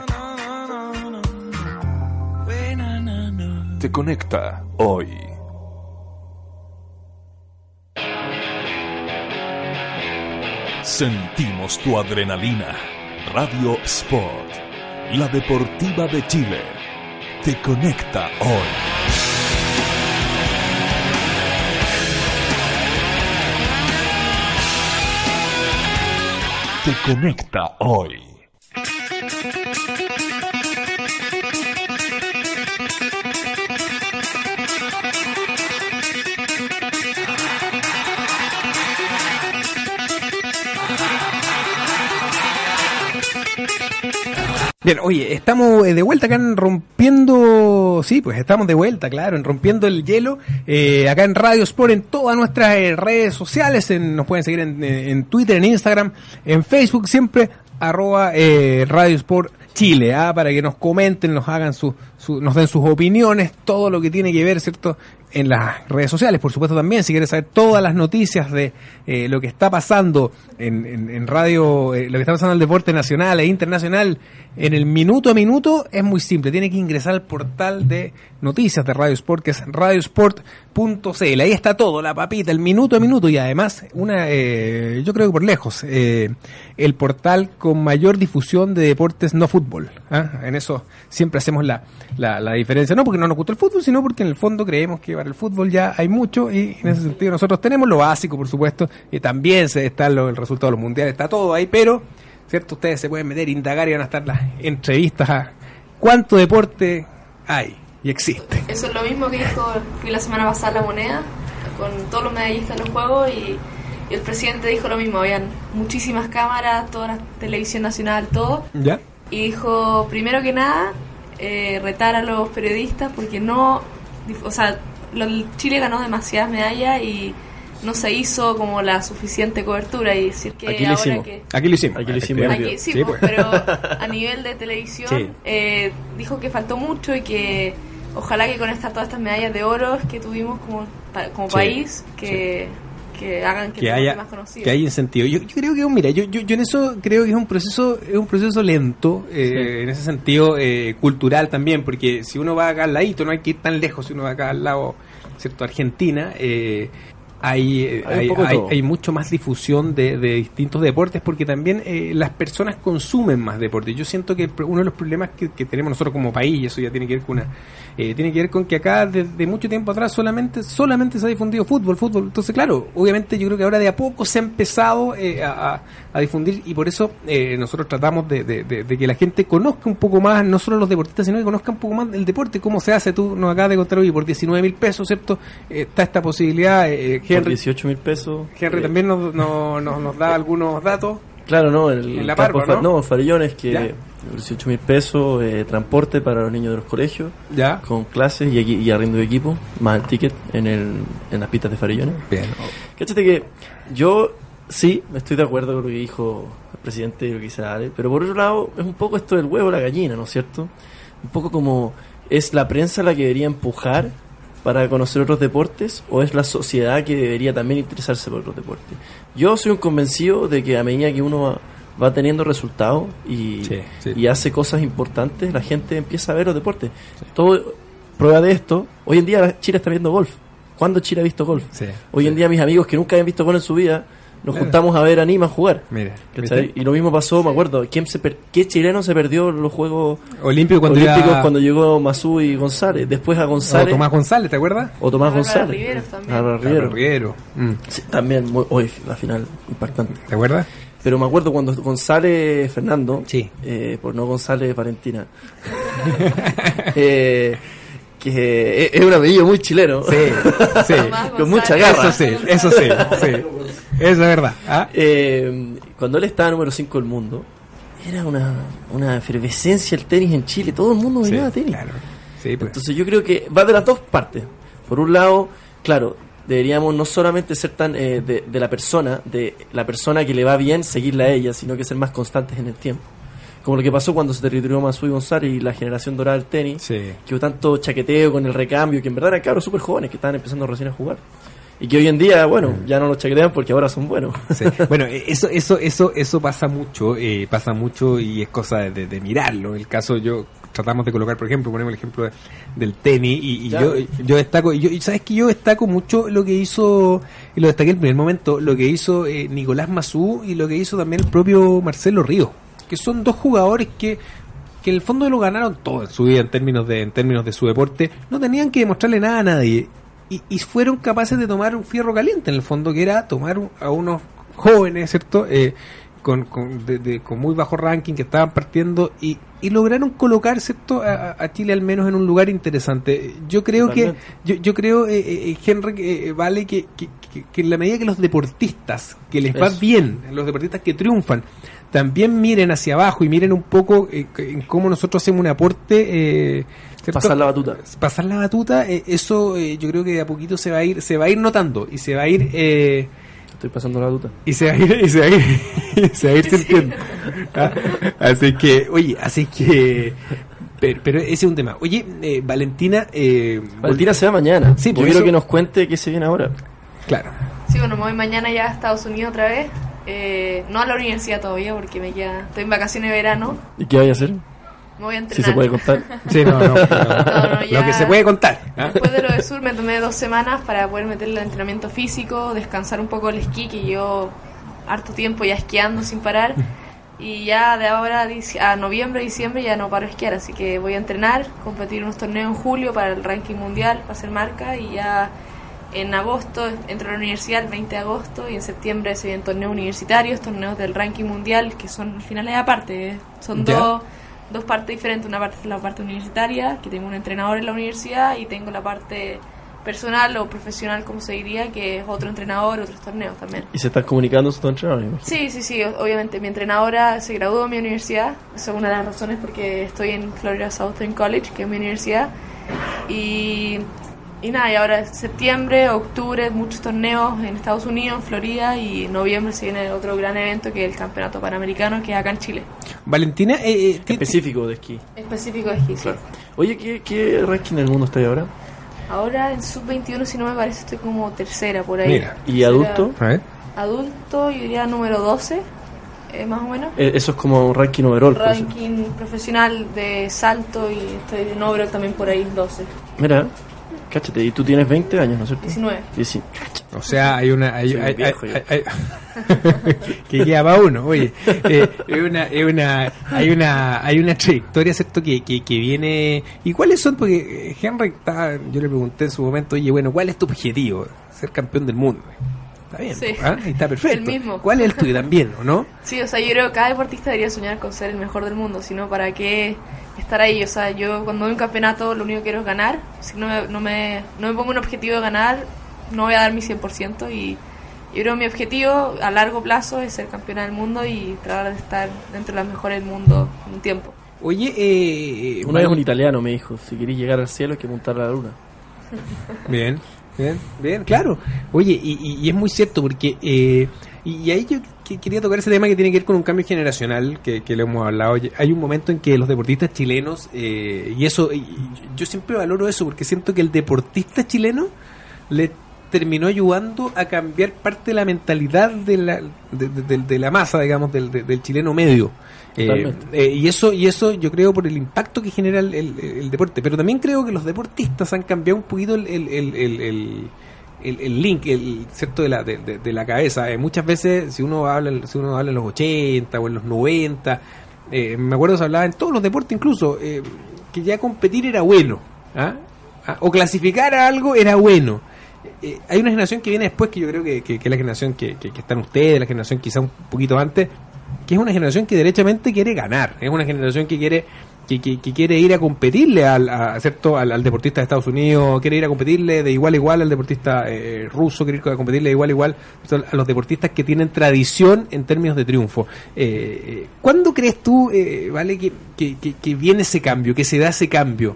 Te conecta hoy. Sentimos tu adrenalina. Radio Sport, la deportiva de Chile. Te conecta hoy. Te conecta hoy. Bien, oye, estamos eh, de vuelta acá en Rompiendo, sí, pues estamos de vuelta, claro, en Rompiendo el Hielo, eh, acá en Radio Sport, en todas nuestras eh, redes sociales, en- nos pueden seguir en, eh, en Twitter, en Instagram, en Facebook, siempre arroba eh, Radio Sport Chile, ¿ah? para que nos comenten, nos hagan su, su- nos den sus opiniones, todo lo que tiene que ver, ¿cierto? En las redes sociales, por supuesto también, si quieres saber todas las noticias de eh, lo que está pasando en, en- en radio, eh, lo que está pasando en el deporte nacional e internacional, en el minuto a minuto, es muy simple, tiene que ingresar al portal de noticias de Radio Sport, que es radiosport.cl, ahí está todo, la papita, el minuto a minuto, y además, una, eh, yo creo que por lejos, eh, el portal con mayor difusión de deportes no fútbol. ¿ah? En eso siempre hacemos la, la, la diferencia, no porque no nos gusta el fútbol, sino porque en el fondo creemos que para el fútbol ya hay mucho y en ese sentido nosotros tenemos lo básico, por supuesto, y también se está lo- el resultado de los mundiales, está todo ahí, pero, ¿cierto? Ustedes se pueden meter, indagar y van a estar las entrevistas a cuánto deporte hay y existe. Eso es lo mismo que dijo fui la semana pasada la moneda, con todos los medallistas de los juegos y, y el presidente dijo lo mismo, habían muchísimas cámaras, toda la televisión nacional, todo, ¿Ya? y dijo, primero que nada, eh, retar a los periodistas porque no, o sea, lo- Chile ganó demasiadas medallas y no se hizo como la suficiente cobertura y decir que Aquí lo ahora hicimos. que... Aquí lo hicimos. Aquí lo hicimos. Aquí, sí, Sí, pues, pues. pero a nivel de televisión Sí. eh, dijo que faltó mucho y que ojalá que con estas todas estas medallas de oro que tuvimos como, como Sí, país que, que hagan que, que haya más conocido. que haya incentivo. Yo, yo creo que mira, yo, yo, yo en eso creo que es un proceso es un proceso lento eh, en ese sentido eh, cultural también, porque si uno va acá al ladito no hay que ir tan lejos, si uno va acá al lado, cierto, Argentina. Eh, hay, Hay hay, hay- mucho más difusión de, de distintos deportes porque también eh, las personas consumen más deportes. Yo siento que uno de los problemas que, que tenemos nosotros como país, y eso ya tiene que ver con una, eh, tiene que ver con que acá desde mucho tiempo atrás solamente solamente se ha difundido fútbol, fútbol. Entonces, claro, obviamente yo creo que ahora de a poco se ha empezado eh, a, a- a difundir y por eso eh, nosotros tratamos de, de- de- de que la gente conozca un poco más, no solo los deportistas, sino que conozca un poco más el deporte, cómo se hace. Tú nos acabas de contar hoy por 19 mil pesos, ¿cierto? Eh, está esta posibilidad. Henry, 18 mil pesos. Henry eh, también nos, nos, nos, nos da algunos datos. Claro, no, el En La fa- ¿no? no, en Farellones, que Ya. 18 mil pesos, eh, transporte para los niños de los colegios, Ya. con clases y, y arriendo de equipo, más el ticket en, el, en las pistas de Farellones. Bien. Cáchate que yo sí estoy de acuerdo con lo que dijo el presidente y lo que dice Ale, pero por otro lado es un poco esto del huevo la gallina, ¿no es cierto? Un poco como es la prensa la que debería empujar para conocer otros deportes o es la sociedad que debería también interesarse por otros deportes. Yo soy un convencido de que a medida que uno va, va teniendo resultados y, Sí, sí. y hace cosas importantes, la gente empieza a ver los deportes. Todo prueba de esto, hoy en día Chile está viendo golf. ¿Cuándo Chile ha visto golf? Sí. Hoy en día mis amigos que nunca habían visto golf en su vida, nos juntamos a ver a Nima jugar. Mira. Y lo mismo pasó, me acuerdo, ¿quién se per- ¿qué chileno se perdió en los Juegos Olímpico cuando Olímpicos cuando llegó Masú y González? Después a o González Tomás González, ¿te acuerdas? o Tomás Álvaro González. Riveros también. Riero. Riveros. Riero. Mm. Sí, también, muy, hoy la final impactante. ¿Te acuerdas? Pero me acuerdo cuando González Fernando, Sí. eh, por no González Valentina, eh, que es un apellido muy chileno, Sí, sí. Con mucha garra. Eso sí, eso sí, sí. Eso es verdad. ¿ah? Eh, cuando él estaba número 5 del mundo, era una, una efervescencia el tenis en Chile. Todo el mundo Sí, miraba tenis. claro. Sí, pues. Entonces yo creo que va de las dos partes. Por un lado, claro, deberíamos no solamente ser tan eh, de, de la persona, de la persona que le va bien, seguirla a ella, sino que ser más constantes en el tiempo. Como lo que pasó cuando se territorió Masui González y la generación dorada del tenis, Sí. que hubo tanto chaqueteo con el recambio, que en verdad eran cabros súper jóvenes que estaban empezando recién a jugar. Y que hoy en día, bueno, ya no los chaquetean porque ahora son buenos. Sí. Bueno, eh, eso, eso, eso, eso pasa mucho, eh, pasa mucho y es cosa de, de- de mirarlo. El caso yo tratamos de colocar, por ejemplo, ponemos el ejemplo de- del tenis y, y Ya. yo, yo destaco, y yo, y sabes que yo destaco mucho lo que hizo, y lo destaqué en el primer momento, lo que hizo eh, Nicolás Mazú y lo que hizo también el propio Marcelo Ríos, que son dos jugadores que que en el fondo lo ganaron todo en su vida en términos de en términos de su deporte, no tenían que demostrarle nada a nadie y, y fueron capaces de tomar un fierro caliente en el fondo que era tomar a unos jóvenes, ¿cierto? Eh, con, con, de- de- con muy bajo ranking que estaban partiendo y, y lograron colocar ¿cierto? A, Chile al menos en un lugar interesante. Yo creo que, Totalmente. yo, yo creo, eh, eh, Henry, eh, vale que, que, que- que en la medida que los deportistas, que les va Eso. bien, los deportistas que triunfan, también miren hacia abajo y miren un poco eh, en cómo nosotros hacemos un aporte. Eh. Pasar la batuta. pasar la batuta, eh, eso eh, yo creo que de a poquito se va a ir, se va a ir notando y se va a ir, eh, estoy pasando la duda. Y se va a ir, y se va a ir, y se va a ir sintiendo. Ah, Así que, oye, así que... Pero, pero ese es un tema. Oye, eh, Valentina... Eh, Valentina se va mañana. Sí, Yo quiero eso- que nos cuente qué se viene ahora. Claro. Sí, bueno, me voy mañana ya a Estados Unidos otra vez. Eh, no a la universidad todavía porque me queda, estoy en vacaciones de verano. ¿Y qué vaya a hacer? Me voy a entrenar. Si se puede contar. Sí, no, no. no. No, no, ya- Lo que se puede contar. ¿ah? Después de lo del sur me tomé dos semanas para poder meterle el entrenamiento físico, descansar un poco el esquí, que yo harto tiempo ya esquiando sin parar. Y ya de ahora a a noviembre, diciembre ya no paro de esquiar, así que voy a entrenar, competir unos torneos en julio para el ranking mundial, para hacer marca y ya en agosto entro a la universidad el 20 de agosto y en septiembre se vienen torneos universitarios, torneos del ranking mundial que son finales aparte, ¿eh? son Ya. dos dos partes diferentes. Una parte es la parte universitaria, que tengo un entrenador en la universidad, y tengo la parte personal o profesional, como se diría, que es otro entrenador, otros torneos también. Y se están comunicando sus entrenadores. Sí, sí, sí, obviamente mi entrenadora se graduó en mi universidad, esa es una de las razones porque estoy en Florida Southern College, que es mi universidad, y, y nada, y ahora es septiembre, octubre, muchos torneos en Estados Unidos, Florida, y en noviembre se viene otro gran evento que es el Campeonato Panamericano, que es acá en Chile, Valentina, eh, eh, Específico de esquí. específico de esquí, sí. Oye, ¿qué, ¿qué ranking del mundo está ahí ahora? Ahora en sub-21, si no me parece, estoy como tercera por ahí. Mira. ¿Y Tercera- adulto? A ver. Adulto, yo diría número 12, eh, más o menos. Eh, Eso es como un ranking overall. por eso. Ranking profesional de salto y estoy en overall también por ahí, 12. Mira, cáchate, y tú tienes 20 años, ¿no es cierto? 19. Sí, O sea, hay una. Hay, hay- viejo hay- hay- que queda para uno, oye. Eh, es una, es una, hay una, hay una trayectoria, ¿cierto? Que, que, que viene. ¿Y cuáles son? Porque eh, Henry, estaba- yo le pregunté en su momento, oye, bueno, ¿cuál es tu objetivo? Ser campeón del mundo. Está bien, Sí. ¿ah? Y está perfecto. El mismo. ¿Cuál es el tuyo también, o no? Sí, o sea, yo creo que cada deportista debería soñar con ser el mejor del mundo, sino para qué estar ahí. O sea, yo cuando voy a un campeonato lo único que quiero es ganar. Si no me, no me, no me pongo un objetivo de ganar, no voy a dar mi 100%. Y yo creo que mi objetivo a largo plazo es ser campeona del mundo y tratar de estar dentro de las mejores del mundo en un tiempo. Oye, eh, Una vez un italiano me dijo, si queréis llegar al cielo hay que montar a la luna. Bien, bien, bien, claro. Oye, y, y- es muy cierto porque... eh, y, ahí yo que- quería tocar ese tema que tiene que ver con un cambio generacional que, que lo hemos hablado. Hay un momento en que los deportistas chilenos, eh, y eso, y- yo siempre valoro eso porque siento que el deportista chileno le terminó ayudando a cambiar parte de la mentalidad de la, de, de- la masa, digamos, del, de- del chileno medio. Eh, eh, y eso y eso yo creo por el impacto que genera el, el- el deporte. Pero también creo que los deportistas han cambiado un poquito el, el, el, el- el- el- el link, el cierto de la, de, de- de la cabeza. Eh, muchas veces, si uno habla, si uno habla en los 80 o en los 90, eh, me acuerdo que se hablaba en todos los deportes incluso, eh, que ya competir era bueno. ¿ah? Ah, O clasificar a algo era bueno. Hay una generación que viene después que yo creo que, que- que es la generación que, que, que están ustedes, la generación quizá un poquito antes, que es una generación que derechamente quiere ganar, es una generación que quiere que, que- que quiere ir a competirle al, a, ¿cierto? Al, al deportista de Estados Unidos, quiere ir a competirle de igual a igual al deportista eh, ruso, quiere ir a competirle de igual a igual a los deportistas que tienen tradición en términos de triunfo. Eh, eh, ¿Cuándo crees tú, eh, vale, que, que, que- viene ese cambio, que se da ese cambio?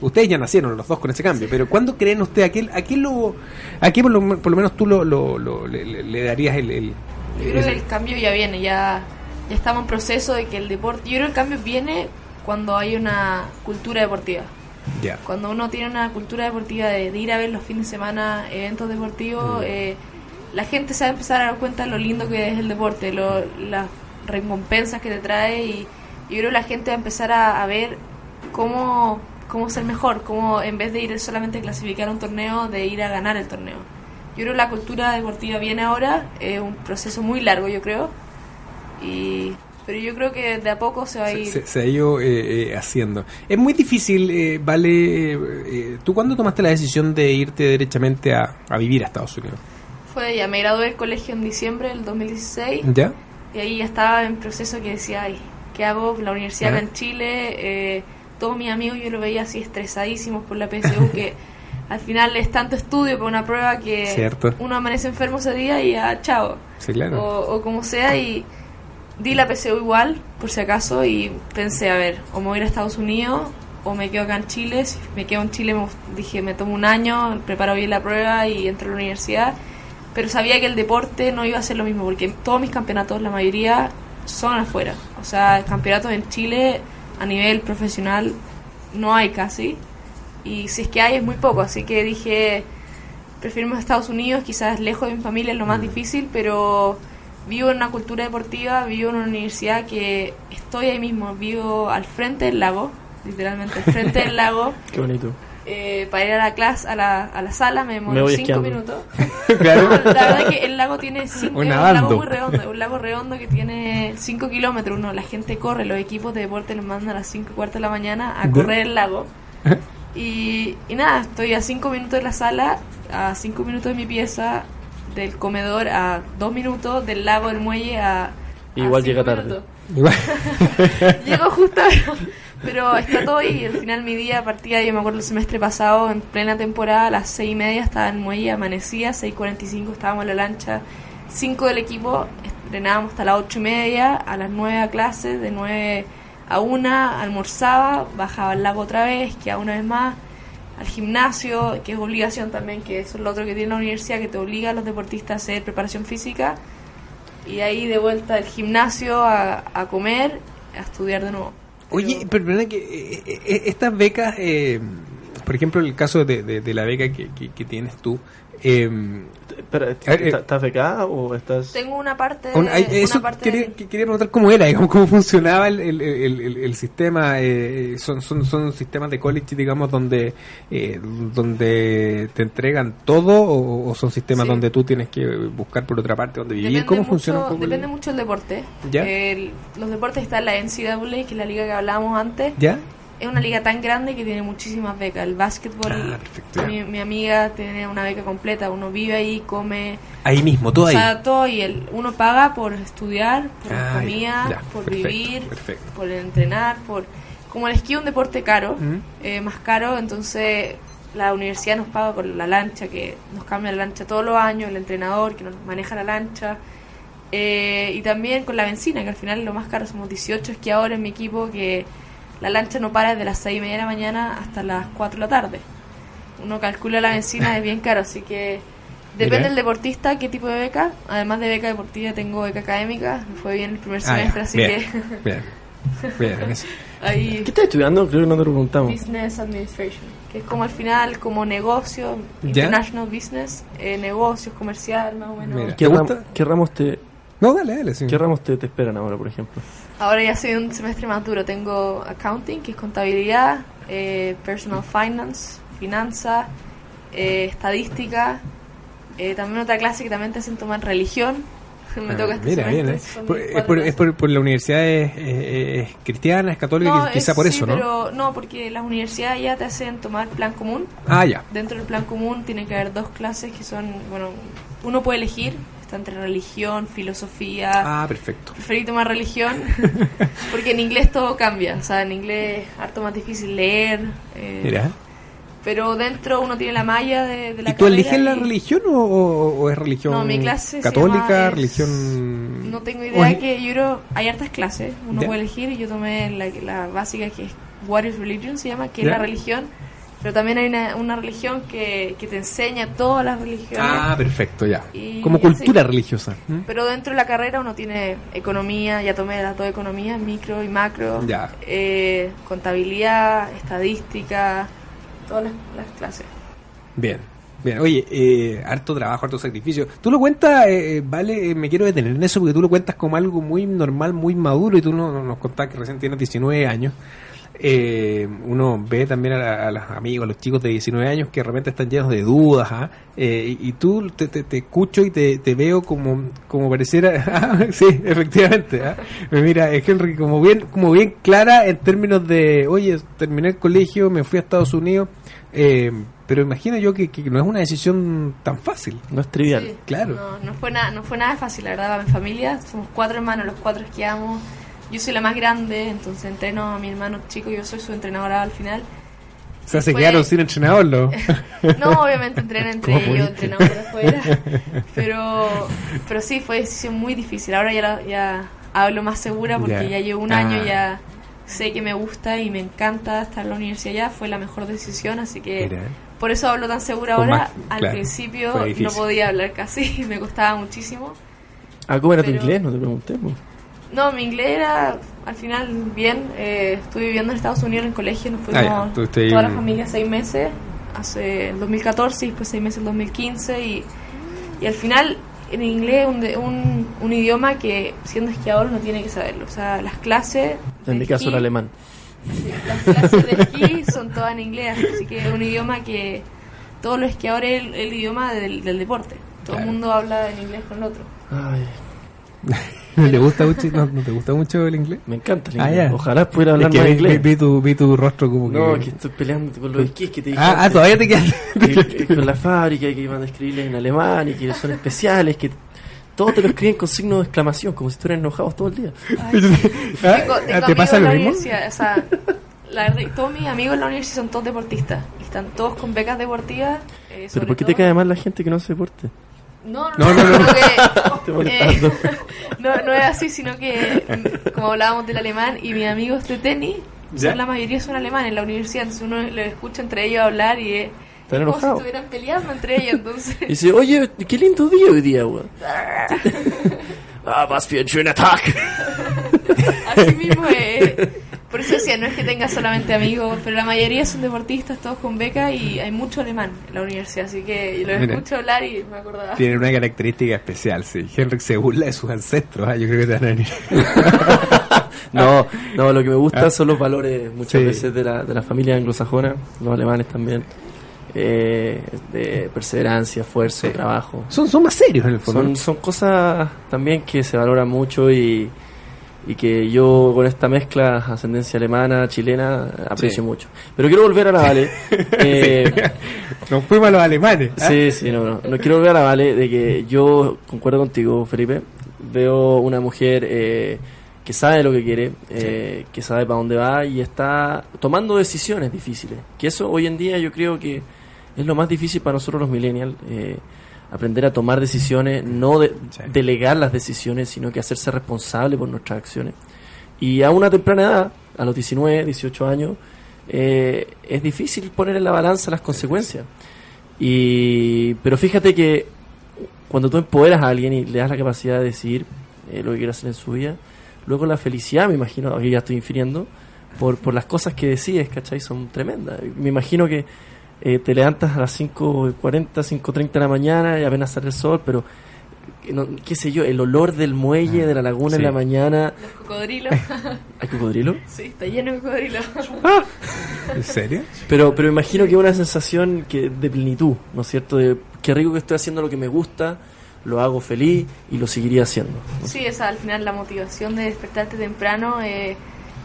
Ustedes ya nacieron los dos con ese cambio, pero ¿cuándo creen ustedes a qué, a qué lo, a qué por lo, por lo menos tú lo, lo- lo- le, darías el, el- Yo creo que el cambio ya viene, ya, ya estamos en proceso de que el deporte. Yo creo que el cambio viene cuando hay una cultura deportiva. ya. Cuando uno tiene una cultura deportiva de, de ir a ver los fines de semana eventos deportivos, eh, la gente se va a empezar a dar cuenta de lo lindo que es el deporte, lo, las recompensas que te trae y yo creo que la gente va a empezar a, a ver cómo, cómo ser mejor, cómo en vez de ir solamente a clasificar un torneo, de ir a ganar el torneo. Yo creo que la cultura deportiva viene ahora, es un proceso muy largo yo creo, y, pero yo creo que de a poco se va a ir... se- se ha ido eh, eh, haciendo. Es muy difícil, eh, Vale. eh, ¿Tú cuándo tomaste la decisión de irte derechamente a, a vivir a Estados Unidos? Fue ya, me gradué del colegio en diciembre del 2016 ¿Ya? y ahí ya estaba en proceso que decía, ay, ¿qué hago? La universidad acá en Chile, eh, todos mis amigos yo lo veía así estresadísimos por la PSU que al final es tanto estudio para una prueba que Cierto. uno amanece enfermo ese día y ya, chao. Sí, claro. O, o como sea y di la PSU igual, por si acaso, y pensé, a ver, o me voy a ir a Estados Unidos o me quedo acá en Chile. Si me quedo en Chile, me, dije, me tomo un año, preparo bien la prueba y entro a la universidad. pero sabía que el deporte no iba a ser lo mismo, porque todos mis campeonatos, la mayoría, son afuera. O sea, campeonatos en Chile a nivel profesional no hay casi, y si es que hay es muy poco, así que dije, prefiero irme a Estados Unidos, quizás lejos de mi familia es lo más difícil, pero vivo en una cultura deportiva, vivo en una universidad que estoy ahí mismo, vivo al frente del lago, literalmente al frente del lago. Qué bonito. Eh, para ir a la clase, a la, a la sala me demoro voy cinco esquiando. minutos. Claro. La verdad que el lago tiene cinco, es un lago muy redondo, es un lago redondo que tiene 5 kilómetros. Uno, la gente corre, los equipos de deporte los mandan a las 5 y cuarto de la mañana a correr el lago. Y, y nada, estoy a 5 minutos de la sala, a 5 minutos de mi pieza, del comedor, a 2 minutos, del lago del muelle a. a Igual cinco llega tarde. Igual. Llego justo, pero, pero está todo ahí. Al final mi día partía, yo me acuerdo el semestre pasado, en plena temporada, a las seis y media estaba en muelle, amanecía, 6.45 estábamos en la lancha, 5 del equipo, entrenábamos hasta las ocho y media, a las 9 a clases, de 9 a 1 almorzaba, bajaba al lago otra vez, que una vez más, al gimnasio, que es obligación también, que eso es lo otro que tiene la universidad, que te obliga a los deportistas a hacer preparación física, y ahí de vuelta al gimnasio a, a comer, a estudiar de nuevo. Oye, pero verdad que eh, eh, estas becas, eh, por ejemplo, el caso de, de- de la beca que, que- que tienes tú, eh, Espera, eh, ¿estás becada o estás...? Tengo una parte de, un- hay- eso una parte quería, de- que- quería preguntar cómo era, digamos, cómo funcionaba el, el, el- el- el sistema. eh, son, son, son sistemas de college, digamos, donde eh, donde te entregan todo o, o son sistemas Sí. donde tú tienes que buscar por otra parte donde vivir. Depende ¿Cómo mucho, funciona un poco el- Depende mucho del deporte. ¿Ya? El- los deportes están la NCAA, que es la liga que hablábamos antes. ¿Ya? Es una liga tan grande que tiene muchísimas becas. El básquetbol, Ah, perfecto, mi, mi amiga tiene una beca completa. Uno vive ahí, come, Ahí mismo, todo o ahí. todo. Y el, uno paga por estudiar, por Ah, comida, ya, por perfecto, vivir, perfecto. por entrenar, por... Como el esquí es un deporte caro, eh, más caro, entonces la universidad nos paga por la lancha, que nos cambia la lancha todos los años, el entrenador que nos maneja la lancha, eh, y también con la benzina, que al final lo más caro somos 18 esquiadores en mi equipo, que la lancha no para desde las 6 y media de la mañana hasta las 4 de la tarde. Uno calcula la benzina, es bien caro, así que depende Mira. del deportista qué tipo de beca. Además de beca deportiva, tengo beca académica, me fue bien el primer Ah, semestre, así bien, que bien, bien, ahí ¿Qué estás estudiando? Creo que no te lo preguntamos. Business Administration, que es como al final como negocio, ¿Ya? international business, eh, negocios, comercial, más o menos. Mira. ¿Qué, ¿Te ram- qué ramos te, No, dale, dale. Sí. qué ramos te, te esperan ahora, por ejemplo? Ahora ya soy un semestre más duro. Tengo accounting, que es contabilidad, eh, personal finance, finanza, eh, estadística. eh, también otra clase que también te hacen tomar religión. Me Ah, toca este Mira, bien, semestre. eh. Por- mis es, por, es por- por la universidad es, es- es cristiana, es católica, No, quizá es- por sí, eso, ¿no? Pero no, porque las universidades ya te hacen tomar plan común. Ah, ya. Dentro del plan común tiene que haber dos clases que son, bueno, uno puede elegir, está entre religión, filosofía. Ah, perfecto. Preferí tomar religión porque en inglés todo cambia, o sea, en inglés es harto más difícil leer. eh, Mira. Pero dentro uno tiene la malla de, de la ¿Y tú eliges la religión o, es religión No, mi clase se católica, llama es- religión... No tengo idea es- que yo creo, hay hartas clases, uno Ya. puede elegir y yo tomé la, la básica que es What is Religion, se llama, que Ya. es la religión. Pero también hay una, una religión que, que te enseña todas las religiones. Ah, perfecto, ya. Y Como así. cultura religiosa. ¿m? Pero dentro de la carrera uno tiene economía, ya tomé las dos economías, micro y macro, Ya. eh, contabilidad, estadística, todas las, las clases. Bien. Bien, oye, eh, harto trabajo, harto sacrificio. Tú lo cuentas, eh, eh, vale, eh, me quiero detener en eso porque tú lo cuentas como algo muy normal, muy maduro y tú no, no- nos contás que recién tienes 19 años. Eh, uno ve también a, la- a los amigos, a los chicos de 19 años que de repente están llenos de dudas, ¿ah? Eh, y, y tú te, te- te escucho y te, te veo como, como pareciera, ah, sí, efectivamente, ¿ah? mira, es Henry como bien, como bien clara en términos de, oye, terminé el colegio, me fui a Estados Unidos, eh, pero imagino yo que, que no es una decisión tan fácil. No es trivial. Sí, claro. No, no fue nada, no fue nada fácil, la verdad, para mi familia. Somos cuatro hermanos, los cuatro esquiamos. Yo soy la más grande, entonces entreno a mi hermano chico, yo soy su entrenadora al final. O sea, se Fue- quedaron sin entrenador, ¿no? No, obviamente entrenan entre ¿Cómo ellos, entrenamos por afuera. Pero, pero sí, fue decisión muy difícil. Ahora ya, la- ya hablo más segura porque Ya. ya, llevo un Ah. año, ya sé que me gusta y me encanta estar en la universidad ya. Fue la mejor decisión, así que Mira. por eso hablo tan segura Con ahora. más- Al claro, principio no podía hablar casi, me costaba muchísimo. Ah, ¿cómo era tu inglés? No te pregunté. No, mi inglés era al final bien. Eh, estuve viviendo en Estados Unidos en el colegio, nos fuimos Ah, ahí toda la familia seis meses, hace el 2014 y después seis meses el 2015 y, y al final en inglés un, de- un, un idioma que siendo esquiador no tiene que saberlo. O sea, las clases... En mi caso el alemán. Las clases de esquí son todas en inglés, así que es un idioma que todos los esquiadores es el, el idioma del, del deporte. Todo el Claro. mundo habla en inglés con el otro. Ay, ¿No te gusta mucho, no, no te gusta mucho el inglés? me encanta el Ah, inglés. Ojalá pudiera hablar Es que más vi, inglés. vi- vi tu, vi tu rostro como que... No, que estoy peleando con los esquís que te dije. ah, ah, todavía te quedas... Que- que con la fábrica que iban a escribirles en alemán y que son especiales, que todos te lo escriben con signo de exclamación, como si estuvieran enojados todo el día. Ah, Tengo- tengo ¿Te amigos pasa en lo la mismo? universidad, o sea, la verdad, todos mis amigos en la universidad son todos deportistas. y Están todos con becas deportivas. eh, Pero ¿por qué te todo- cae mal la gente que no hace deporte? No, No, no, no, no, que, eh, no, no es así, sino que mm, como hablábamos del alemán y mis amigos de tenis, son, la mayoría son alemanes en la universidad, entonces uno les escucha entre ellos hablar y es como si estuvieran peleando entre ellos, entonces... Y dice, oye, qué lindo día hoy día, weón. ah, was für ein schöner Tag. Así mismo es. Por eso decía, no es que tenga solamente amigos, pero la mayoría son deportistas, todos con beca y hay mucho alemán en la universidad, así que los Mira. escucho hablar y me acordaba. Tienen una característica especial, sí. Henrik se burla de sus ancestros, ah, yo creo que te van a venir. No, no, lo que me gusta son los valores muchas Sí. veces de la, de la familia anglosajona, los alemanes también, eh, de perseverancia, esfuerzo, trabajo. Son, son más serios en el fondo. Son, son cosas también que se valoran mucho y, y que yo con esta mezcla ascendencia alemana, chilena, aprecio Sí. mucho. Pero quiero volver a la Vale. eh, Nos fuimos a los alemanes. ¿ah? Sí, sí, no, no. No quiero volver a la Vale de que yo concuerdo contigo, Felipe. Veo una mujer eh, que sabe lo que quiere, eh, que sabe para dónde va y está tomando decisiones difíciles. Que eso hoy en día yo creo que es lo más difícil para nosotros los millennials. Aprender a tomar decisiones, no de- Sí. delegar las decisiones, sino que hacerse responsable por nuestras acciones. Y a una temprana edad, a los 19, 18 años, eh, es difícil poner en la balanza las consecuencias. Y, pero fíjate que cuando tú empoderas a alguien y le das la capacidad de decidir eh, lo que quiere hacer en su vida, luego la felicidad, me imagino, aquí ya estoy infiriendo, por, por las cosas que decides, ¿cachai? Son tremendas. Me imagino que eh, te levantas a las 5.40, 5.30 de la mañana y apenas sale el sol, pero que no- qué sé yo, el olor del muelle, de la laguna en la mañana. Los cocodrilos. ¿Hay cocodrilo? sí, está lleno de cocodrilos. ¿En serio? Pero, pero imagino que es una sensación que de plenitud, ¿no es cierto? De qué rico que estoy haciendo lo que me gusta, lo hago feliz y lo seguiría haciendo. Sí, esa al final la motivación de despertarte temprano eh,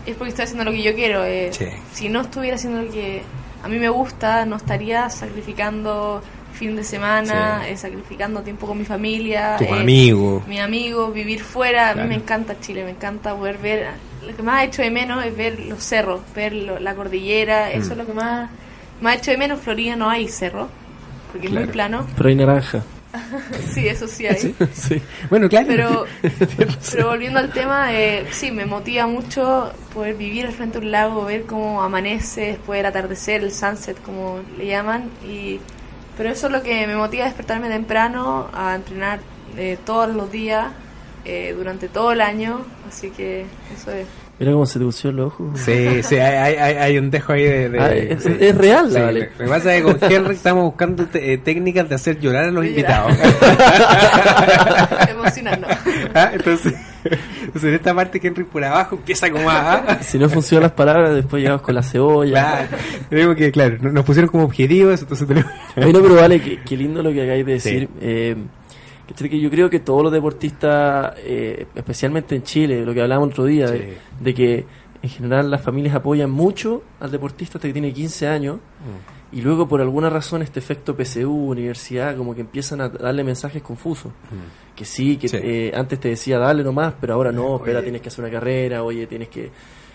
es porque estoy haciendo lo que yo quiero. eh. Sí. Si no estuviera haciendo lo que a mí me gusta, no estaría sacrificando fin de semana, Sí. eh, sacrificando tiempo con mi familia. Tus eh, amigos. mi amigo, vivir fuera. A mí me encanta Chile, me encanta poder ver. Lo que más he hecho de menos es ver los cerros, ver lo- la cordillera. Eso Mm. es lo que más, más he hecho de menos. Florida no hay cerro, porque es muy plano. Pero hay naranja. Sí, eso sí hay. Sí. Bueno, claro. Pero, pero volviendo al tema, eh, sí, me motiva mucho poder vivir al frente de un lago, ver cómo amanece, después del atardecer, el sunset, como le llaman. y Pero eso es lo que me motiva a despertarme temprano, a entrenar eh, todos los días, eh, durante todo el año. Así que eso es. Mira cómo se te buceó el ojo. Sí, sí, hay, hay, hay- hay un dejo ahí de... de- Ah, es- sí. es real, Sí, la Vale. Lo que pasa es que con Henry estamos buscando te- eh, técnicas de hacer llorar a los De invitados. Emocionarnos. Ah, entonces, entonces, en esta parte Henry por abajo empieza como a... ah, Si no funcionan las palabras, después llegamos con la cebolla. Claro, Tenemos que, claro, no- nos pusieron como objetivos, entonces tenemos... Ay, no, pero vale, qué, qué lindo lo que acabáis de Sí. decir. Eh, que- yo creo que todos los deportistas, eh, especialmente en Chile, lo que hablábamos otro día, Sí. de, de que en general las familias apoyan mucho al deportista hasta que tiene 15 años y luego por alguna razón este efecto PSU, universidad, como que empiezan a darle mensajes confusos. Que sí, que Sí. eh, antes te decía dale nomás, pero ahora no, espera, Oye. tienes que hacer una carrera, oye, tienes que...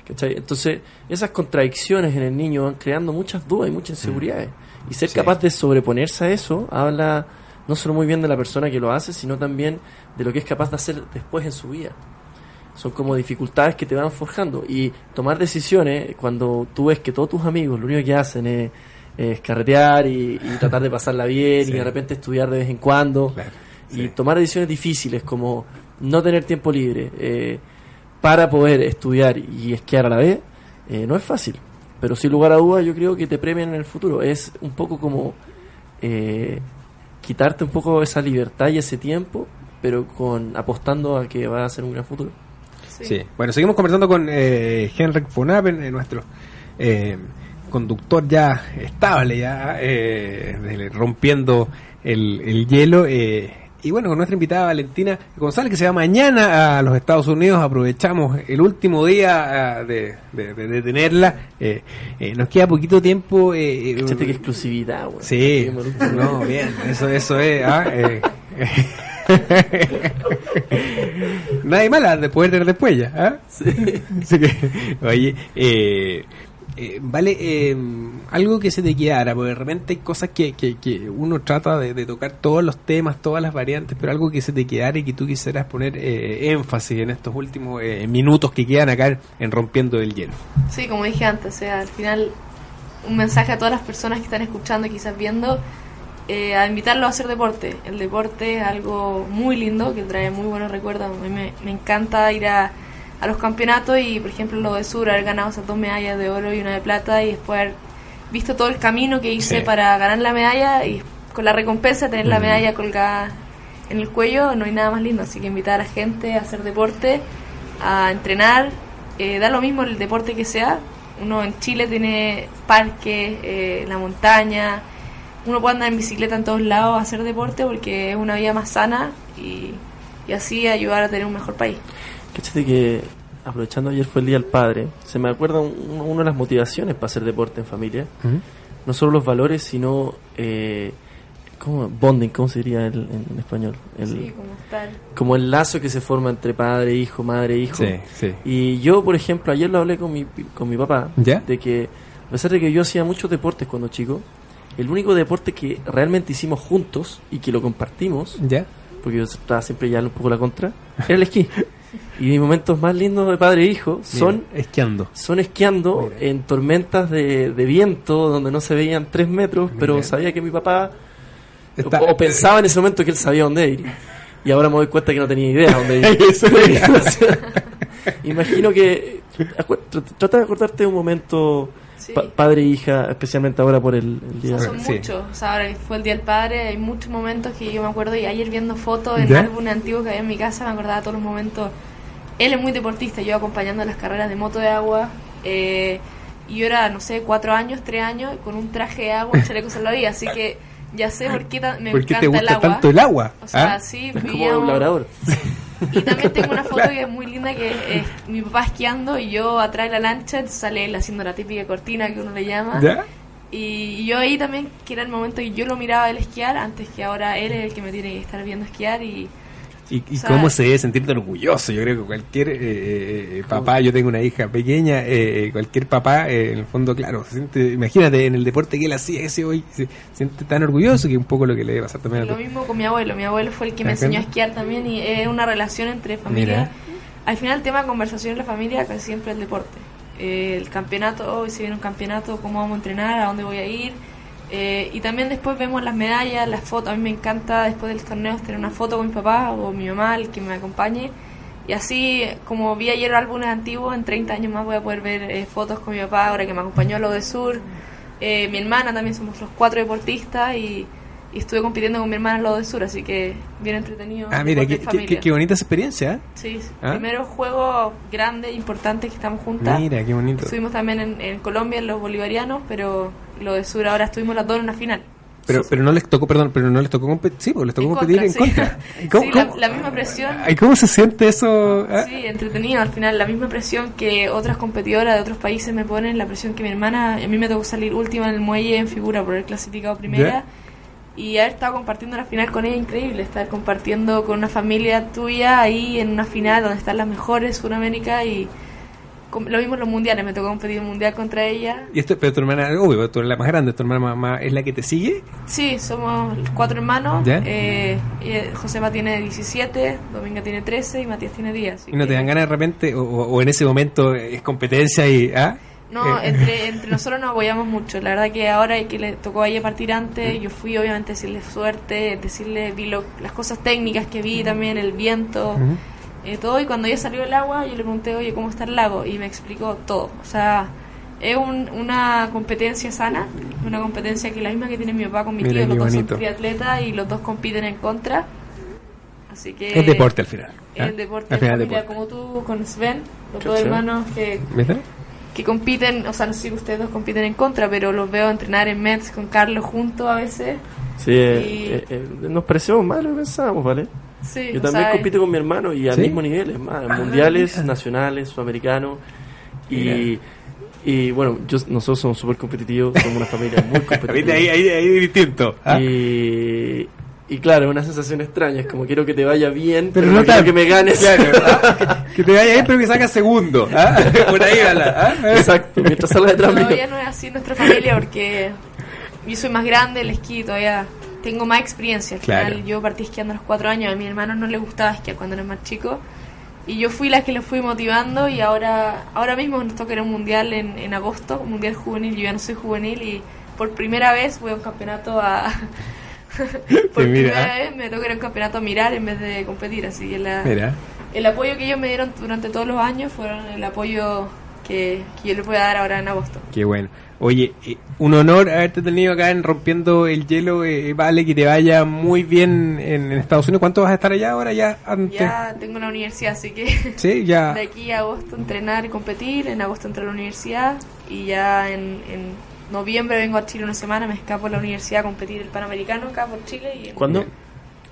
¿cachai? Entonces, esas contradicciones en el niño van creando muchas dudas y muchas inseguridades. Y ser Sí. capaz de sobreponerse a eso habla no solo muy bien de la persona que lo hace, sino también de lo que es capaz de hacer después en su vida. Son como dificultades que te van forjando. Y tomar decisiones cuando tú ves que todos tus amigos lo único que hacen es es carretear y, y tratar de pasarla bien Sí. y de repente estudiar de vez en cuando Claro, y sí. tomar decisiones difíciles como no tener tiempo libre eh, para poder estudiar y esquiar a la vez, eh, no es fácil. Pero sin lugar a dudas yo creo que te premian en el futuro. Es un poco como eh, quitarte un poco esa libertad y ese tiempo, pero con apostando a que va a ser un gran futuro. Sí. Bueno, seguimos conversando con eh, Henrik von Appen, eh, nuestro eh, conductor ya estable, ya eh, rompiendo el, el hielo. eh, y bueno, con nuestra invitada Valentina González, que se va mañana a los Estados Unidos, aprovechamos el último día ah, de, de- de- de tenerla. Eh, eh, nos queda poquito tiempo. Eh, eh, Cachate qué exclusividad, weón. Sí, no, bien, eso, eso es. ah. Nadie mala de poder tener después ya. ¿ah? Así que, oye, eh, eh, vale, eh, algo que se te quedara, porque de repente hay cosas que, que, que uno trata de, tocar todos los temas, todas las variantes, pero algo que se te quedara y que tú quisieras poner eh, énfasis en estos últimos eh, minutos que quedan acá en, en Rompiendo el Hielo. Sí, como dije antes, o sea, al final un mensaje a todas las personas que están escuchando y quizás viendo, eh, a invitarlos a hacer deporte. El deporte es algo muy lindo, que trae muy buenos recuerdos. A mí me, me encanta ir a, a los campeonatos y, por ejemplo, lo de Sur, haber ganado esas dos medallas de oro y una de plata y después haber visto todo el camino que hice Sí. para ganar la medalla y con la recompensa de tener la Ujú. medalla colgada en el cuello, no hay nada más lindo. Así que invitar a la gente a hacer deporte, a entrenar, eh, da lo mismo el deporte que sea. Uno en Chile tiene parques, eh, la montaña, uno puede andar en bicicleta en todos lados, hacer deporte porque es una vida más sana y, y así ayudar a tener un mejor país. Cachate que, aprovechando ayer fue el Día del Padre, se me acuerda un- una de las motivaciones para hacer deporte en familia. No solo los valores, sino. Eh, ¿Cómo? Bonding, ¿cómo se diría el- en, en español? El, Sí, como estar. Como el lazo que se forma entre padre, hijo, madre, hijo. Sí, sí. Y yo, por ejemplo, ayer lo hablé con mi, con mi papá, ¿Ya? de que, a pesar de que yo hacía muchos deportes cuando chico, el único deporte que realmente hicimos juntos y que lo compartimos, ¿Ya? porque yo estaba siempre ya un poco a la contra, era el esquí. Y mis momentos más lindos de padre e hijo son, Mira, esquiando. son esquiando Mira. en tormentas de, de viento donde no se veían tres metros, pero sabía que mi papá, Está- o, o pensaba en ese momento que él sabía dónde ir. Y ahora me doy cuenta que no tenía idea dónde ir. Imagino que trata de acordarte de un momento Sí. pa- padre e hija, especialmente ahora por el, el O día. sea, son Sí. muchos. O sea, ahora que fue el Día del Padre, hay muchos momentos que yo me acuerdo. Y ayer viendo fotos en álbumes antiguos que había en mi casa, me acordaba todos los momentos. Él es muy deportista, yo acompañando las carreras de moto de agua. eh, y yo era, no sé, cuatro años, tres años, con un traje de agua, un chaleco salvavidas. Así que ya sé por qué me ¿Por qué encanta te el gusta agua. tanto el agua? O sea, ¿Ah? sí, Es como un labrador. y también tengo una foto que es muy linda que es mi papá esquiando y yo atrás de la lancha, sale él haciendo la típica cortina que uno le llama. ¿Ya? Y yo ahí también, que era el momento que yo lo miraba él esquiar, antes que ahora él es el que me tiene que estar viendo esquiar y ¿Y, y cómo se debe sentirte orgulloso? Yo creo que cualquier eh, eh, papá, yo tengo una hija pequeña, eh, eh, cualquier papá, eh, en el fondo, claro, se siente, imagínate en el deporte que él hacía ese hoy, se siente tan orgulloso que un poco lo que le debe pasar también a lo mismo con mi abuelo. Mi abuelo fue el que me enseñó a esquiar también y es una relación entre familia. Mira. Al final el tema de conversación en la familia casi siempre el deporte. Eh, el campeonato, hoy se viene un campeonato, cómo vamos a entrenar, a dónde voy a ir. Eh, y también después vemos las medallas, las fotos. A mí me encanta después del torneo tener una foto con mi papá o mi mamá, el que me acompañe. Y así, como vi ayer álbumes antiguos, en 30 años más voy a poder ver eh, fotos con mi papá, ahora que me acompañó a lo de Sur. Eh, mi hermana también somos los cuatro deportistas y, y estuve compitiendo con mi hermana en lo de Sur, así que bien entretenido. Ah, mira, qué, qué, qué- bonita esa experiencia, ¿eh? Sí, sí. ¿Ah? primero juego grande, importante que estamos juntas. Mira, qué bonito. Estuvimos también en, en Colombia, en los bolivarianos, pero lo de Sur ahora estuvimos las dos en una final. Pero, pero no les tocó, perdón, pero no les tocó competir, sí, porque les tocó En competir contra, en sí. contra. ¿Y cómo- Sí, la- cómo- la misma presión. ¿Cómo se siente eso? ah? Sí, entretenido. Al final, la misma presión que otras competidoras de otros países me ponen, la presión que mi hermana, a mí me tocó salir última en el muelle en figura por haber clasificado primera. Y haber estado compartiendo la final con ella, increíble. Estar compartiendo con una familia tuya ahí en una final donde están las mejores, Sudamérica y lo en los mundiales. Me tocó competir un mundial contra ella. Y esto, pero tu hermana, obvio, tú eres la más grande, tu hermana más- más- es la que te sigue. Sí, somos cuatro hermanos. ¿Ya? Eh, Josefa tiene 17, Dominga tiene 13 y Matías tiene 10. así Y no te dan ganas de repente, o, en ese momento es competencia y. ¿ah? No, Eh, entre, entre nosotros nos apoyamos mucho. La verdad que ahora que le tocó a ella partir antes, yo fui obviamente a decirle suerte, decirle, vi lo- las cosas técnicas que vi también, el viento. Eh, todo. Y cuando ella salió del agua, yo le pregunté, oye, ¿cómo está el lago? Y me explicó todo. O sea, es un- una competencia sana, una competencia que la misma que tiene mi papá con mi Mira tío, los dos bonito. son triatletas y los dos compiten en contra. Así que Es deporte al final. ¿ah? Es deporte Al final es familia, deporte. como tú con Sven, los Chucha. dos hermanos que ¿Viste? que compiten, o sea, no sé si ustedes dos compiten en contra, pero los veo entrenar en Mets con Carlos juntos a veces. Sí, eh, Y- eh, eh, nos parecemos más de lo que pensábamos, ¿vale? Sí, Yo también compito con mi hermano y al ¿Sí? mismo nivel, es más, mundiales, mira. nacionales, sudamericanos. Y, y bueno, yo, nosotros somos súper competitivos, somos una familia muy competitiva. Ahí, ahí, ahí es distinto. ¿ah? Y, y claro, es una sensación extraña, es como quiero que te vaya bien, Pero pero, no quiero que me ganes. Claro, ¿ah? que te vaya bien, pero que sacas segundo. ¿ah? Por ahí gala. ¿ah? Exacto, mientras salga detrás mío. todavía no es así en nuestra familia porque yo soy más grande, el esquí todavía tengo más experiencia. Al Claro. final yo partí esquiando a los cuatro años, a mi hermano no le gustaba esquiar cuando era más chico. Y yo fui la que le fui motivando y ahora ahora mismo nos toca ir a un mundial en, en agosto, un mundial juvenil, yo ya no soy juvenil y por primera vez voy a un campeonato a... por primera vez me toca ir a un campeonato a mirar en vez de competir, así que la, Mira. el apoyo que ellos me dieron durante todos los años fueron el apoyo que, que yo les voy a dar ahora en agosto. Qué bueno. Oye, eh, un honor haberte tenido acá en Rompiendo el Hielo. eh, vale, que te vaya muy bien en, en Estados Unidos. ¿Cuánto vas a estar allá ahora ya? Antes? Ya tengo la universidad, así que Sí, ya. de aquí a agosto entrenar y competir, en agosto entro a la universidad y ya en, en noviembre vengo a Chile una semana, me escapo a la universidad a competir el Panamericano acá por Chile y en- ¿Cuándo?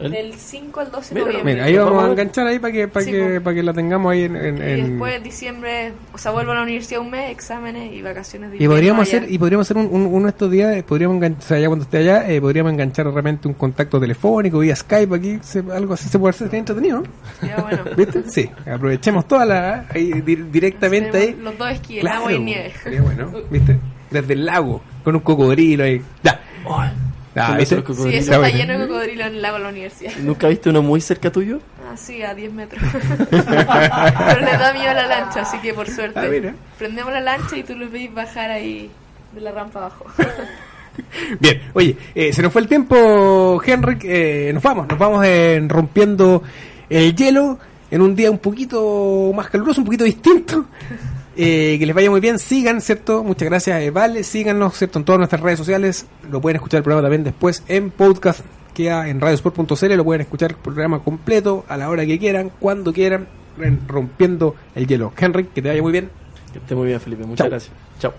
¿El? del 5 al 12 de Mira, noviembre. Mira, ahí vamos a Vamos a- enganchar ahí para que, para Sí, que, para que la tengamos ahí en... en- y después en diciembre, o sea, vuelvo a la universidad un mes, exámenes y vacaciones de Y podríamos hacer, y podríamos hacer un, un- uno de estos días, eh, podríamos enganchar, o sea, ya cuando esté allá, eh, podríamos enganchar realmente un contacto telefónico vía Skype aquí, se- algo así se puede hacer, sería entretenido, ¿no? Ya, bueno. ¿Viste? Sí, aprovechemos toda la, ahí, di- directamente ahí. Los dos esquí, el Claro, agua y nieve. sería bueno, ¿viste? Desde el lago, con un cocodrilo ahí. Ya. Ah, ¿viste? esos Sí, eso está lleno de cocodrilos en el lago de la universidad. ¿Nunca viste uno muy cerca tuyo? Ah, sí, a 10 metros. Pero les da miedo a la lancha, así que por suerte. Ah, mira. Prendemos la lancha y tú los veis bajar ahí de la rampa abajo. Bien, oye, eh, se nos fue el tiempo, Henrik, eh, nos vamos, nos vamos eh, rompiendo el hielo en un día un poquito más caluroso, un poquito distinto. Eh, que les vaya muy bien, sigan, ¿cierto? Muchas gracias, eh, Vale, síganos, ¿cierto? En todas nuestras redes sociales, lo pueden escuchar el programa también después en podcast, queda en radiosport.cl, lo pueden escuchar el programa completo a la hora que quieran, cuando quieran, en rompiendo el hielo. Henrik, que te vaya muy bien. Que esté muy bien, Felipe. Muchas gracias. Chao.